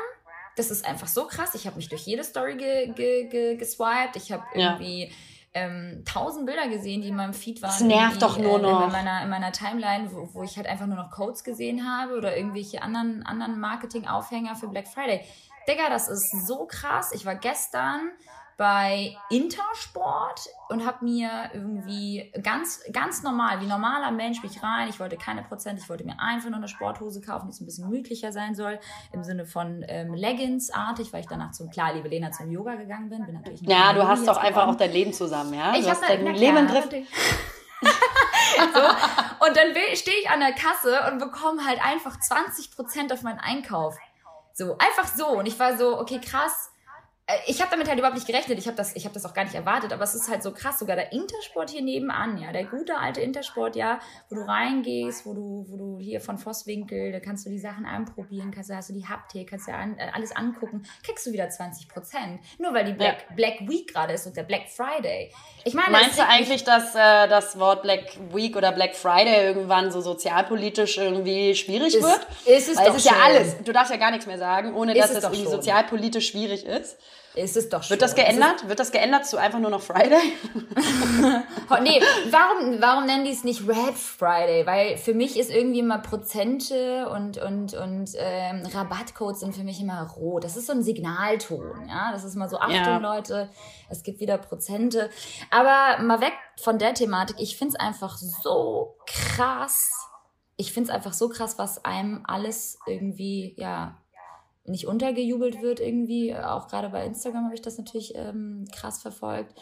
Das ist einfach so krass. Ich habe mich durch jede Story ge, ge, ge, geswiped. Ich habe Ja. irgendwie ähm, tausend Bilder gesehen, die in meinem Feed waren. Das nervt doch nur äh, noch. In meiner, in meiner Timeline, wo, wo ich halt einfach nur noch Codes gesehen habe oder irgendwelche anderen, anderen Marketing-Aufhänger für Black Friday. Digga, das ist so krass. Ich war gestern bei Intersport und habe mir irgendwie ganz, ganz normal, wie normaler Mensch, bin ich rein. Ich wollte keine Prozent, ich wollte mir einfach nur eine Sporthose kaufen, die so ein bisschen gemütlicher sein soll, im Sinne von ähm, Leggings-artig, weil ich danach zum, klar, liebe Lena, zum Yoga gegangen bin. bin natürlich Ja, du hast doch einfach auch dein Leben zusammen, ja? Ich du hab hast da- dein Leben natürlich. *laughs* so, und dann stehe ich an der Kasse und bekomme halt einfach 20% auf meinen Einkauf. So, einfach so. Und ich war so, okay, krass. Äh, Ich habe damit halt überhaupt nicht gerechnet. Ich habe das, ich hab das auch gar nicht erwartet. Aber es ist halt so krass. Sogar der Intersport hier nebenan, ja, der gute alte Intersport, ja, wo du reingehst, wo du, wo du hier von Vosswinkel, da kannst du die Sachen anprobieren, kannst du, hast du die Haptik, kannst du an, äh, alles angucken, kriegst du wieder 20 Prozent. Nur weil die Black, Black Week gerade ist und der Black Friday. Ich meine, Meinst du eigentlich, dass äh, das Wort Black Week oder Black Friday irgendwann so sozialpolitisch irgendwie schwierig Ist- wird? ist es Weil doch es ist ja schon. alles. Du darfst ja gar nichts mehr sagen, ohne Ist dass es es irgendwie schon. sozialpolitisch schwierig ist. Ist es doch schon. Wird das geändert? Wird das geändert zu einfach nur noch Friday? *laughs* Nee, warum, warum nennen die es nicht Red Friday? Weil für mich ist irgendwie immer Prozente und, und, und ähm, Rabattcodes sind für mich immer rot. Das ist so ein Signalton, ja. Das ist mal so, Achtung Ja. Leute, es gibt wieder Prozente. Aber mal weg von der Thematik, ich find's einfach so krass. Ich find's einfach so krass, was einem alles irgendwie, ja, nicht untergejubelt wird irgendwie. Auch gerade bei Instagram habe ich das natürlich ähm, krass verfolgt.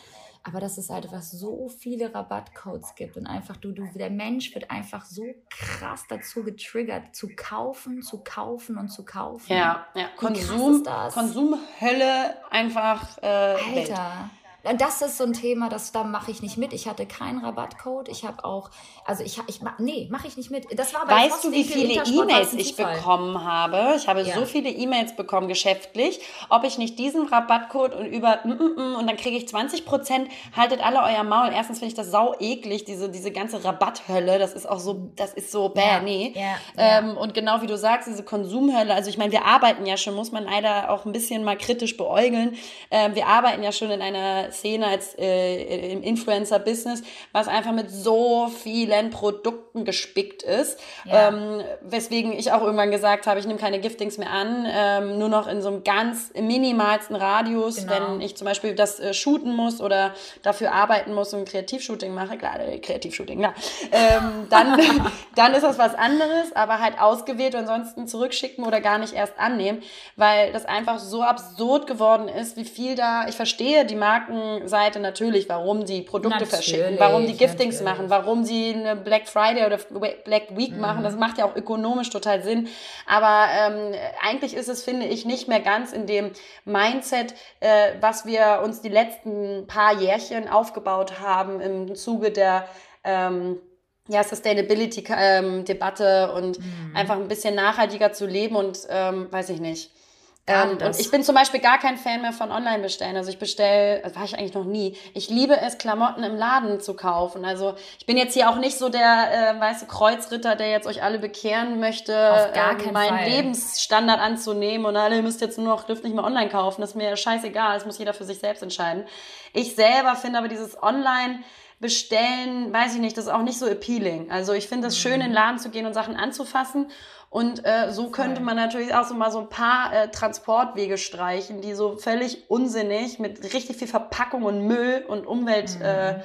Aber dass es halt einfach so viele Rabattcodes gibt und einfach du, du, der Mensch wird einfach so krass dazu getriggert, zu kaufen, zu kaufen und zu kaufen. Ja, ja. Konsum, Konsumhölle einfach. Äh, Alter. Welt das ist so ein Thema, das da mache ich nicht mit. Ich hatte keinen Rabattcode. Ich habe auch, also ich, ich nee, mache ich nicht mit. Das war bei Weißt du, wie viele E-Mails ich bekommen habe? Ich habe ja. so viele E-Mails bekommen geschäftlich, ob ich nicht diesen Rabattcode und über mm, mm, mm, und dann kriege ich 20 Prozent. Haltet alle euer Maul. Erstens finde ich das sau eklig, diese diese ganze Rabatthölle. Das ist auch so, das ist so bäh, ja. nee. Ja. Ähm, und genau wie du sagst, diese Konsumhölle. Also ich meine, wir arbeiten ja schon, muss man leider auch ein bisschen mal kritisch beäugeln. Ähm, wir arbeiten ja schon in einer Szene, als äh, im Influencer-Business, was einfach mit so vielen Produkten gespickt ist. Ja. Ähm, weswegen ich auch irgendwann gesagt habe, ich nehme keine Giftings mehr an, ähm, nur noch in so einem ganz minimalsten Radius, genau. wenn ich zum Beispiel das äh, shooten muss oder dafür arbeiten muss und ein Kreativshooting mache, klar, äh, Kreativshooting, klar, ähm, dann, *laughs* dann ist das was anderes, aber halt ausgewählt und ansonsten zurückschicken oder gar nicht erst annehmen, weil das einfach so absurd geworden ist, wie viel da, ich verstehe die Marken Seite natürlich, warum sie Produkte natürlich, verschicken, warum die Giftings natürlich. machen, warum sie eine Black Friday oder Black Week mhm. machen. Das macht ja auch ökonomisch total Sinn. Aber ähm, eigentlich ist es, finde ich, nicht mehr ganz in dem Mindset, äh, was wir uns die letzten paar Jährchen aufgebaut haben im Zuge der ähm, ja, Sustainability-Debatte ähm, und mhm. einfach ein bisschen nachhaltiger zu leben und ähm, weiß ich nicht. Ähm, und ich bin zum Beispiel gar kein Fan mehr von Online-Bestellen. Also ich bestelle, das war ich eigentlich noch nie. Ich liebe es, Klamotten im Laden zu kaufen. Also ich bin jetzt hier auch nicht so der äh, weiße Kreuzritter, der jetzt euch alle bekehren möchte, äh, meinen Fall. Lebensstandard anzunehmen und alle müsst jetzt nur noch, dürft nicht mehr online kaufen. Das ist mir scheißegal. Das muss jeder für sich selbst entscheiden. Ich selber finde aber dieses Online- bestellen, weiß ich nicht, das ist auch nicht so appealing. Also ich finde es mhm. schön, in den Laden zu gehen und Sachen anzufassen und äh, so könnte man natürlich auch so mal so ein paar äh, Transportwege streichen, die so völlig unsinnig mit richtig viel Verpackung und Müll und Umwelt. Mhm. Äh,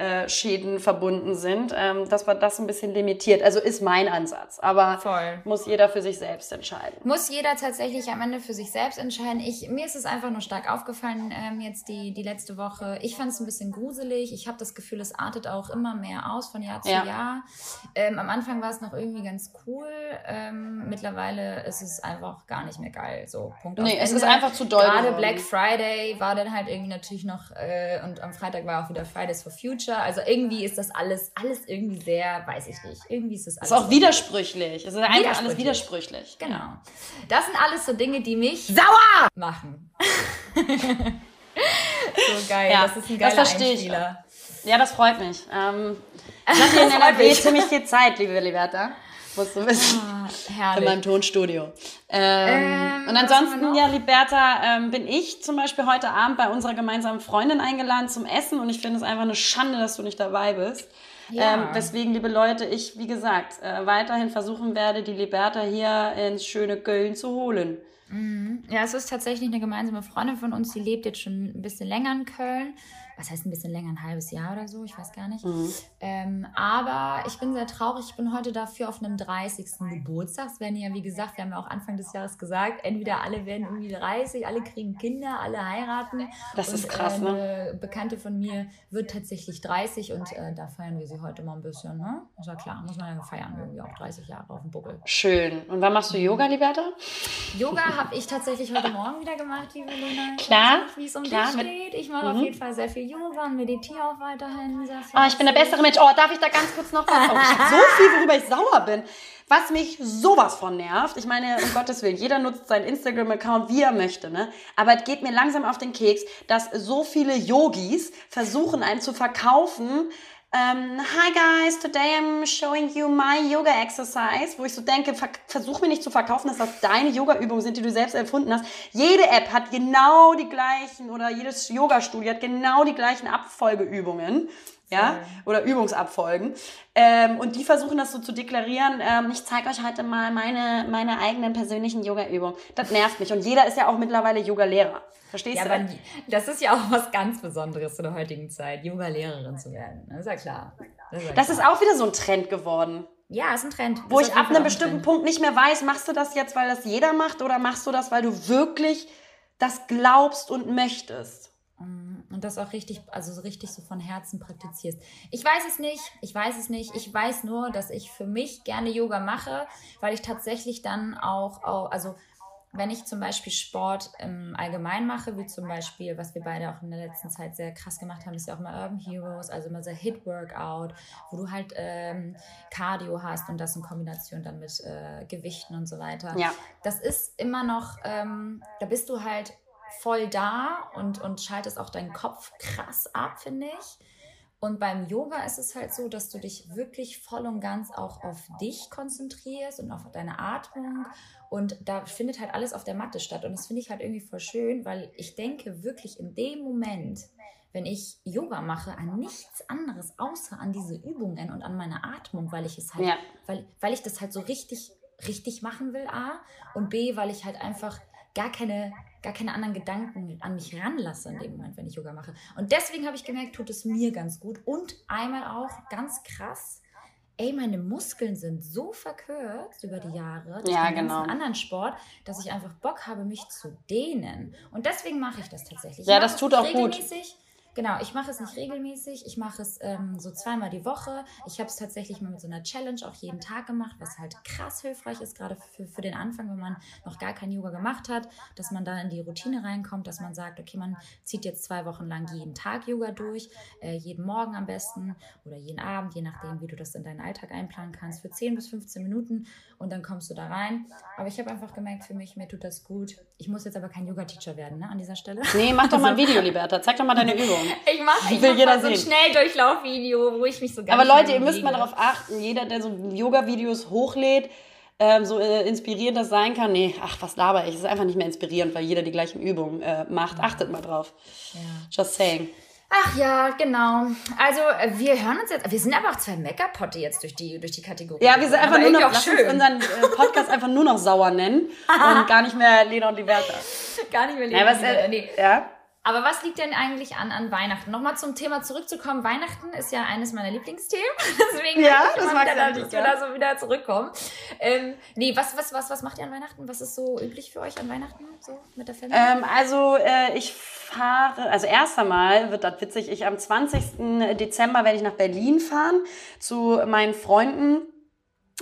äh, Schäden verbunden sind, ähm, dass man das ein bisschen limitiert. Also ist mein Ansatz. Aber Voll. muss jeder für sich selbst entscheiden. Muss jeder tatsächlich am Ende für sich selbst entscheiden. Ich, mir ist es einfach nur stark aufgefallen ähm, jetzt die, die letzte Woche. Ich fand es ein bisschen gruselig. Ich habe das Gefühl, es artet auch immer mehr aus von Jahr zu ja. Jahr. Ähm, am Anfang war es noch irgendwie ganz cool. Ähm, mittlerweile ist es einfach gar nicht mehr geil. So, Punkt Nee, es ist einfach zu doll. Gerade Black Friday war dann halt irgendwie natürlich noch äh, und am Freitag war auch wieder Fridays for Future. Future. Also irgendwie ist das alles, alles irgendwie sehr, weiß ich nicht. Irgendwie ist das alles. Ist auch widersprüchlich. Es ist einfach widersprüchlich. alles widersprüchlich. Genau. Das sind alles so Dinge, die mich sauer machen. *laughs* so geil. Ja, das ist ein geiler das verstehe Einspieler. Ich. Ja, das freut mich. Ähm, ich hatte in NRW ziemlich viel Zeit, liebe Liberta musst du wissen. Ah, in meinem Tonstudio. Ähm, ähm, und ansonsten, ja, Liberta, ähm, bin ich zum Beispiel heute Abend bei unserer gemeinsamen Freundin eingeladen zum Essen und ich finde es einfach eine Schande, dass du nicht dabei bist. Ja. Ähm, weswegen, liebe Leute, ich, wie gesagt, äh, weiterhin versuchen werde, die Liberta hier ins schöne Köln zu holen. Mhm. Ja, es ist tatsächlich eine gemeinsame Freundin von uns, die lebt jetzt schon ein bisschen länger in Köln was heißt ein bisschen länger, ein halbes Jahr oder so, ich weiß gar nicht. Mhm. Ähm, aber ich bin sehr traurig, ich bin heute dafür auf einem 30. Geburtstag. Es werden ja, wie gesagt, wir haben ja auch Anfang des Jahres gesagt, entweder alle werden irgendwie 30, alle kriegen Kinder, alle heiraten. Das und, ist krass, äh, eine Bekannte von mir wird tatsächlich 30 und äh, da feiern wir sie heute mal ein bisschen, ne? Ist ja klar, muss man ja feiern, irgendwie auch 30 Jahre auf dem Buckel. Schön. Und wann machst du Yoga, Liberta? Yoga habe ich tatsächlich heute Morgen wieder gemacht, liebe Lena. Klar. Wie es um dich steht. Ich mache mhm. auf jeden Fall sehr viel Yoga und meditiere auch weiterhin. Sehr oh, ich bin der bessere Mensch. Oh, darf ich da ganz kurz noch was sagen? Ich habe so *laughs* viel, worüber ich sauer bin. Was mich sowas von nervt, ich meine, um Gottes Willen, jeder nutzt seinen Instagram-Account, wie er möchte, ne? Aber es geht mir langsam auf den Keks, dass so viele Yogis versuchen, einen zu verkaufen, um, ähm, hi guys, today I'm showing you my yoga exercise, wo ich so denke, ver versuch mir nicht zu verkaufen, dass das deine Yoga-Übungen sind, die du selbst erfunden hast. Jede App hat genau die gleichen oder jedes Yoga-Studio hat genau die gleichen Abfolgeübungen ja, oder Übungsabfolgen. Ähm, und die versuchen das so zu deklarieren, ähm, ich zeige euch heute mal meine, meine eigenen persönlichen Yoga-Übungen. Das nervt mich. Und jeder ist ja auch mittlerweile Yoga-Lehrer. Verstehst ja, du? Aber das ist ja auch was ganz Besonderes in der heutigen Zeit, Yoga-Lehrerin zu werden. Das ist ja klar. Das, ist, ja das ist, auch wieder so ein Trend geworden. Ja, ist ein Trend. Wo ich ab einem bestimmten Trend. Punkt nicht mehr weiß, machst du das jetzt, weil das jeder macht oder machst du das, weil du wirklich das glaubst und möchtest? Und das auch richtig, also so richtig so von Herzen praktizierst. Ich weiß es nicht, ich weiß es nicht. Ich weiß nur, dass ich für mich gerne Yoga mache, weil ich tatsächlich dann auch, auch also wenn ich zum Beispiel Sport im Allgemeinen mache, wie zum Beispiel, was wir beide auch in der letzten Zeit sehr krass gemacht haben, ist ja auch mal Urban Heroes, also immer so Hit-Workout, wo du halt ähm, Cardio hast und das in Kombination dann mit äh, Gewichten und so weiter Ja. das ist immer noch, ähm, da bist du halt voll da und, und schaltest auch deinen Kopf krass ab, finde ich. Und beim Yoga ist es halt so, dass du dich wirklich voll und ganz auch auf dich konzentrierst und auf deine Atmung. Und da findet halt alles auf der Matte statt. Und das finde ich halt irgendwie voll schön, weil ich denke wirklich in dem Moment, wenn ich Yoga mache, an nichts anderes außer an diese Übungen und an meine Atmung, weil ich es halt, Ja. weil, weil ich das halt so richtig, richtig machen will, A. Und B, weil ich halt einfach gar keine, gar keine anderen Gedanken an mich ranlasse in dem Moment, wenn ich Yoga mache. Und deswegen habe ich gemerkt, tut es mir ganz gut. Und einmal auch ganz krass, ey, meine Muskeln sind so verkürzt über die Jahre durch Ja, den ganzen genau. anderen Sport, dass ich einfach Bock habe, mich zu dehnen. Und deswegen mache ich das tatsächlich. Ich Ja, das tut auch gut. regelmäßig. Genau, ich mache es nicht regelmäßig. Ich mache es ähm, so zweimal die Woche. Ich habe es tatsächlich mal mit so einer Challenge auch jeden Tag gemacht, was halt krass hilfreich ist, gerade für, für den Anfang, wenn man noch gar kein Yoga gemacht hat, dass man da in die Routine reinkommt, dass man sagt, okay, man zieht jetzt zwei Wochen lang jeden Tag Yoga durch, äh, jeden Morgen am besten oder jeden Abend, je nachdem, wie du das in deinen Alltag einplanen kannst, für 10 bis 15 Minuten und dann kommst du da rein. Aber ich habe einfach gemerkt, für mich, mir tut das gut. Ich muss jetzt aber kein Yoga-Teacher werden, ne, an dieser Stelle. Nee, mach doch mal ein *laughs* Also- Video, Liberta. Zeig doch mal deine Übung. Ich mache ich Will mach jeder mal so ein sehen. Schnelldurchlaufvideo, wo ich mich so ganz Aber Leute, ihr müsst mal darauf achten, jeder, der so Yoga-Videos hochlädt, ähm, so äh, inspirierend das sein kann, nee, ach, was laber ich, es ist einfach nicht mehr inspirierend, weil jeder die gleichen Übungen äh, macht. Achtet mal drauf. Ja. Just saying. Ach ja, genau. Also äh, wir hören uns jetzt, wir sind auch zwei Meckerpotte jetzt durch die, durch die Kategorie. Ja, wir sind einfach nur noch, lass auch uns schön. unseren äh, Podcast einfach nur noch sauer nennen *laughs* und gar nicht mehr Lena und Liberta. Gar nicht mehr Ja, was, äh, nee. ja? Aber was liegt denn eigentlich an, an Weihnachten? Nochmal zum Thema zurückzukommen. Weihnachten ist ja eines meiner Lieblingsthemen. *laughs* Deswegen Ja, ich das magst wieder, nicht, wir ja. da so wieder zurückkommen. Ähm, nee, was, was, was, was macht ihr an Weihnachten? Was ist so üblich für euch an Weihnachten? So mit der Familie? Ähm, also äh, ich fahre, also erst einmal wird das witzig, ich am 20. Dezember werde ich nach Berlin fahren zu meinen Freunden.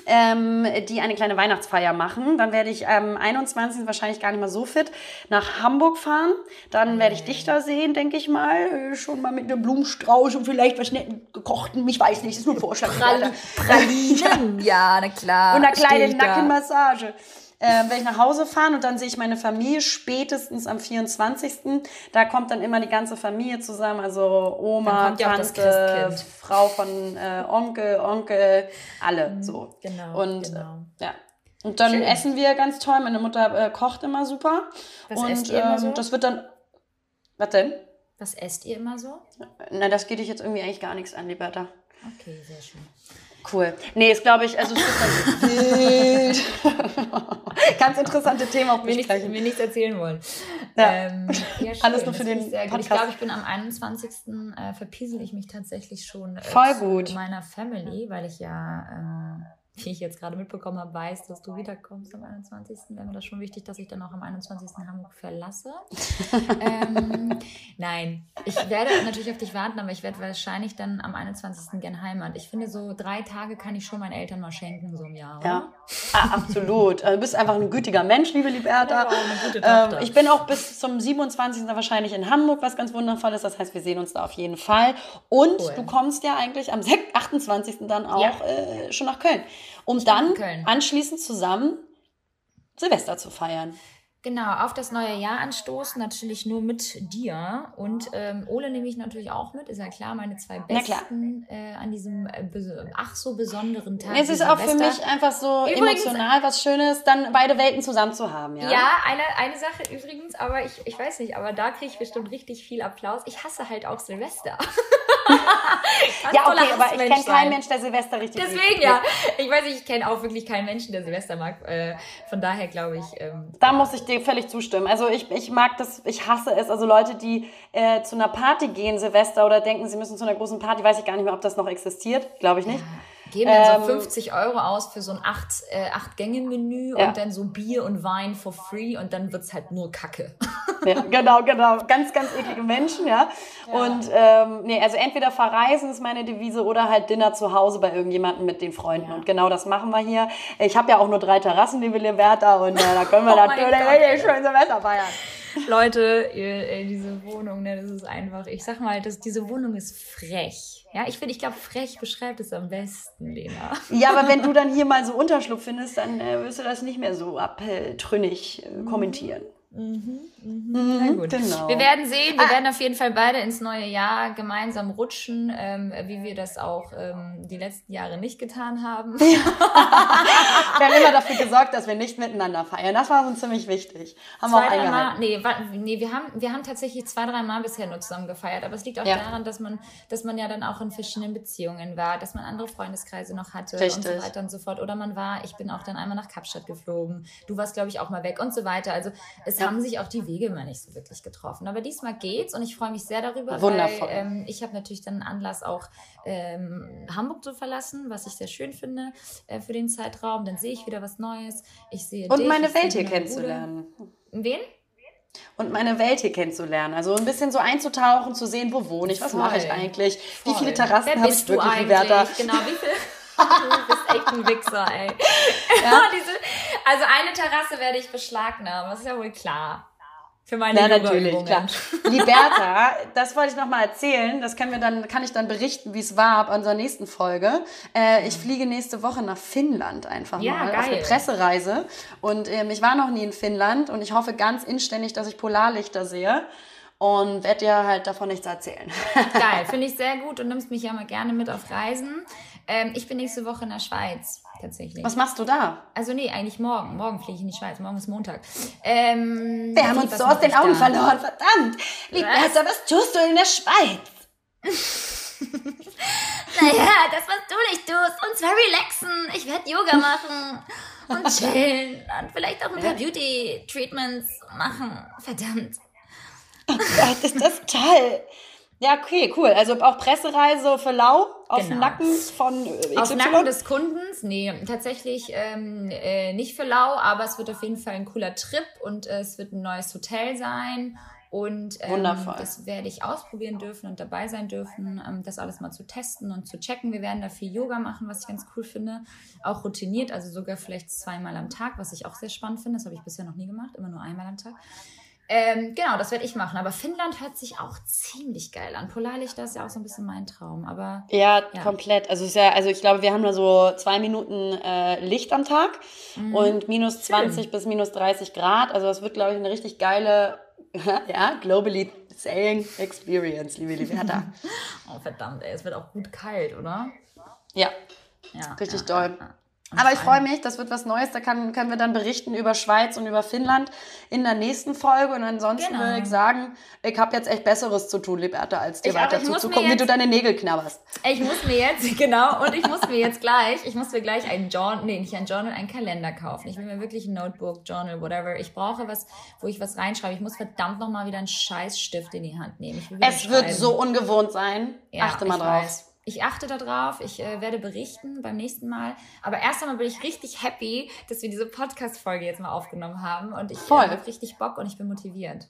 Ähm, die eine kleine Weihnachtsfeier machen. Dann werde ich am 21. wahrscheinlich gar nicht mehr so fit nach Hamburg fahren. Dann werde ich dich da sehen, denke ich mal. Äh, Schon mal mit einem Blumenstrauß und vielleicht was netten gekochten. Ich weiß nicht, das ist nur ein Vorschlag. Prali Pralinen, *laughs* ja, na klar. Und eine kleine ich da. Ähm, werde ich nach Hause fahren und dann sehe ich meine Familie spätestens am 24. Da kommt dann immer die ganze Familie zusammen, also Oma, Tante. Frau von äh, Onkel, Onkel, alle so. genau, Und genau. Äh, ja. Und dann Schön. essen wir ganz toll. Meine Mutter äh, kocht immer super. Was und esst ihr immer ähm, so? das wird dann. Was denn? Was esst ihr immer so? Na, das geht dich jetzt irgendwie eigentlich gar nichts an, Liberta. Okay, sehr schön. Cool. Nee, ist glaube ich, also es wild. *laughs* Ganz interessante Themen auf Mir nichts, besprechen. mir nichts erzählen wollen. Ja. Ähm, ja, *laughs* Alles nur für das den finde ich sehr gut. Ich Podcast. glaube, ich bin am 21. Äh, verpiesel ich mich tatsächlich schon äh, Voll zu gut. meiner Family, weil ich ja, ähm, *laughs* wie ich jetzt gerade mitbekommen habe, weiß, dass du wiederkommst am 21. Wäre mir das schon wichtig, dass ich dann auch am 21. Hamburg verlasse. *laughs* ähm, nein, ich werde natürlich auf dich warten, aber ich werde wahrscheinlich dann am 21. gern Heimat. Ich finde, so drei Tage kann ich schon meinen Eltern mal schenken, so im Jahr. Oder? Ja, ah, absolut. Also, Du bist einfach ein gütiger Mensch, liebe Liberta. Ja, eine gute Ähm, ich bin auch bis zum 27. wahrscheinlich in Hamburg, was ganz wundervoll ist. Das heißt, wir sehen uns da auf jeden Fall. Und Cool. du kommst ja eigentlich am 6 28. dann auch Ja. äh, schon nach Köln, um dann anschließend zusammen Silvester zu feiern. Genau, auf das neue Jahr anstoßen, natürlich nur mit dir. Und ähm, Ole nehme ich natürlich auch mit, ist ja klar, meine zwei besten äh, an diesem äh, ach so besonderen Tag. Es ist auch für Silvester. mich einfach so Übrigens- emotional was Schönes, dann beide Welten zusammen zu haben. Ja, Ja, eine, eine Sache übrigens, aber ich, ich weiß nicht, aber da kriege ich bestimmt richtig viel Applaus. Ich hasse halt auch Silvester. *laughs* Ja okay, aber ich kenne keinen Mensch, der Silvester richtig Deswegen ja. Ich weiß nicht, ich kenne auch wirklich keinen Menschen, der Silvester mag. Äh, von daher glaube ich, ähm, Da muss ich dir völlig zustimmen. Also ich, ich mag das, ich hasse es. Also Leute, die äh, zu einer Party gehen, Silvester, oder denken, sie müssen zu einer großen Party, weiß ich gar nicht mehr, ob das noch existiert. Glaube ich nicht. Geben dann so 50 Euro aus für so ein acht, äh, acht Gänge Menü Ja. und dann so Bier und Wein for free und dann wird's halt nur Kacke. *laughs* Ja, genau, genau. Ganz, ganz eklige Menschen, ja. Und ähm, nee, also entweder verreisen ist meine Devise oder halt Dinner zu Hause bei irgendjemandem mit den Freunden. Ja. Und genau das machen wir hier. Ich habe ja auch nur drei Terrassen, liebe Liberta, und äh, da können wir *laughs* Oh natürlich schön Silvester feiern. *laughs* Leute, ey, diese Wohnung, ne, das ist einfach, ich sag mal, das, diese Wohnung ist frech. Ja, ich finde, ich glaube, frech beschreibt es am besten, Lena. Ja, aber wenn du *laughs* dann hier mal so Unterschlupf findest, dann äh, wirst du das nicht mehr so abtrünnig äh, kommentieren. Na gut. genau. Wir werden sehen, wir werden auf jeden Fall beide ins neue Jahr gemeinsam rutschen, ähm, wie wir das auch ähm, die letzten Jahre nicht getan haben. *laughs* Wir haben immer dafür gesorgt, dass wir nicht miteinander feiern. Das war uns ziemlich wichtig. Haben wir zwei, auch drei eingehalten. Mal, nee, nee wir, haben, wir haben tatsächlich zwei, drei Mal bisher nur zusammen gefeiert. Aber es liegt auch Ja. daran, dass man, dass man ja dann auch in verschiedenen Beziehungen war, dass man andere Freundeskreise noch hatte und Richtig. so weiter und so fort. Oder man war, ich bin auch dann einmal nach Kapstadt geflogen. Du warst, glaube ich, auch mal weg und so weiter. Also es Ja. haben sich auch die Wege immer nicht so wirklich getroffen. Aber diesmal geht's und ich freue mich sehr darüber, Wundervoll. weil ähm, ich habe natürlich dann einen Anlass auch ähm, Hamburg zu verlassen, was ich sehr schön finde äh, für den Zeitraum. Dann sehe ich wieder was Neues. Ich sehe Und dich, meine Welt hier kennenzulernen. Wen? Und meine Welt hier kennenzulernen. Also ein bisschen so einzutauchen, zu sehen, wo wohne ich, was Voll. mache ich eigentlich, wie Voll. viele Terrassen habe ich du wirklich, eigentlich? Liberta. Genau, wie viel? *laughs* du bist echt ein Wichser, ey. *laughs* Diese, also eine Terrasse werde ich beschlagnahmen, das ist ja wohl klar. Für meine Ja, natürlich, klar. Liberta, das wollte ich noch mal erzählen. Das können wir dann, kann ich dann berichten, wie es war ab unserer nächsten Folge. Äh, ich fliege nächste Woche nach Finnland einfach Ja, mal auf eine geil. Pressereise. Und ähm, ich war noch nie in Finnland und ich hoffe ganz inständig, dass ich Polarlichter sehe. Und werde dir halt davon nichts erzählen. *laughs* Geil, finde ich sehr gut und nimmst mich ja mal gerne mit auf Reisen. Ähm, ich bin nächste Woche in der Schweiz, tatsächlich. Was machst du da? Also nee, eigentlich morgen. Morgen fliege ich in die Schweiz. Morgen ist Montag. Ähm, Wir haben uns so aus den Augen da? verloren, verdammt. Liberta, was tust du in der Schweiz? *laughs* Naja, das, was du nicht tust. Und zwar relaxen. Ich werde Yoga machen und *laughs* chillen. Und vielleicht auch ein paar Beauty-Treatments machen. Verdammt. Gott, ist das toll. Ja, okay, cool. Also auch Pressereise für Lau auf dem Genau. Nacken von äh, Auf XY? Nacken des Kundens? Nee, tatsächlich ähm, äh, nicht für lau, aber es wird auf jeden Fall ein cooler Trip und äh, es wird ein neues Hotel sein. Und ähm, Wundervoll. das werde ich ausprobieren dürfen und dabei sein dürfen, ähm, das alles mal zu testen und zu checken. Wir werden da viel Yoga machen, was ich ganz cool finde. Auch routiniert, also sogar vielleicht zweimal am Tag, was ich auch sehr spannend finde. Das habe ich bisher noch nie gemacht, immer nur einmal am Tag. Ähm, genau, das werde ich machen. Aber Finnland hört sich auch ziemlich geil an. Polarlichter ist ja auch so ein bisschen mein Traum. Aber Ja, Ja. komplett. Also, ist ja, also ich glaube, wir haben da so zwei Minuten äh, Licht am Tag Mhm. und minus 20 bis minus 30 Grad. Also das wird, glaube ich, eine richtig geile, *laughs* ja, globally saying experience, liebe Liberta. *laughs* Oh, verdammt, ey, es wird auch gut kalt, oder? ja, Ja. Richtig ja, doll. Aber ich freue mich, das wird was Neues. Da kann, können wir dann berichten über Schweiz und über Finnland in der nächsten Folge. Und ansonsten Genau. würde ich sagen, ich habe jetzt echt Besseres zu tun, Liberta, als dir Ich- weiter zuzugucken, wie du deine Nägel knabberst. Ich muss mir jetzt, *laughs* genau, und ich muss mir jetzt gleich, ich muss mir gleich ein Journal, nee, nicht ein Journal, ein Kalender kaufen. Ich will mir wirklich ein Notebook, Journal, whatever. Ich brauche was, wo ich was reinschreibe. Ich muss verdammt nochmal wieder einen Scheißstift in die Hand nehmen. Ich will wieder Es wird so ungewohnt sein. Ja, Achte mal drauf. Weiß. Ich achte darauf, ich äh, werde berichten beim nächsten Mal. Aber erst einmal bin ich richtig happy, dass wir diese Podcast-Folge jetzt mal aufgenommen haben. Und ich äh, habe richtig Bock und ich bin motiviert.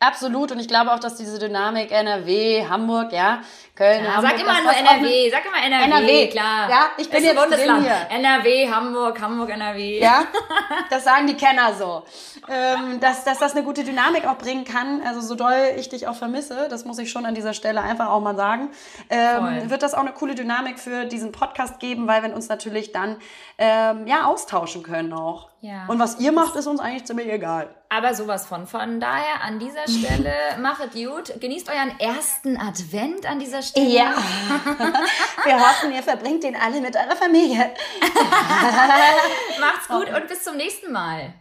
Absolut. Und ich glaube auch, dass diese Dynamik NRW, Hamburg, ja, Köln, Ja, Hamburg. sag immer nur NRW, sag immer NRW, NRW, klar. ja, ich bin jetzt Bundesland. drin NRW, Hamburg, Hamburg, NRW. Ja, *laughs* das sagen die Kenner so. Ähm, dass, dass das eine gute Dynamik auch bringen kann. Also so doll ich dich auch vermisse, das muss ich schon an dieser Stelle einfach auch mal sagen, ähm, wird das auch eine coole Dynamik für diesen Podcast geben, weil wir uns natürlich dann ähm, ja austauschen können auch. Ja. Und was ihr macht, ist uns eigentlich ziemlich egal. Aber sowas von. Von daher an dieser Stelle, *laughs* machet gut. Genießt euren ersten Advent an dieser Stelle. Ja. *laughs* wir hoffen, ihr verbringt den alle mit eurer Familie. *laughs* Macht's gut und bis zum nächsten Mal.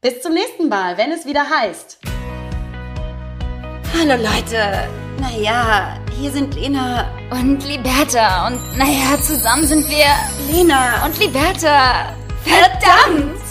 Bis zum nächsten Mal, wenn es wieder heißt. Hallo Leute. Naja, hier sind Lena. Und Liberta. Und naja, zusammen sind wir Lena. und Liberta. Verdammt!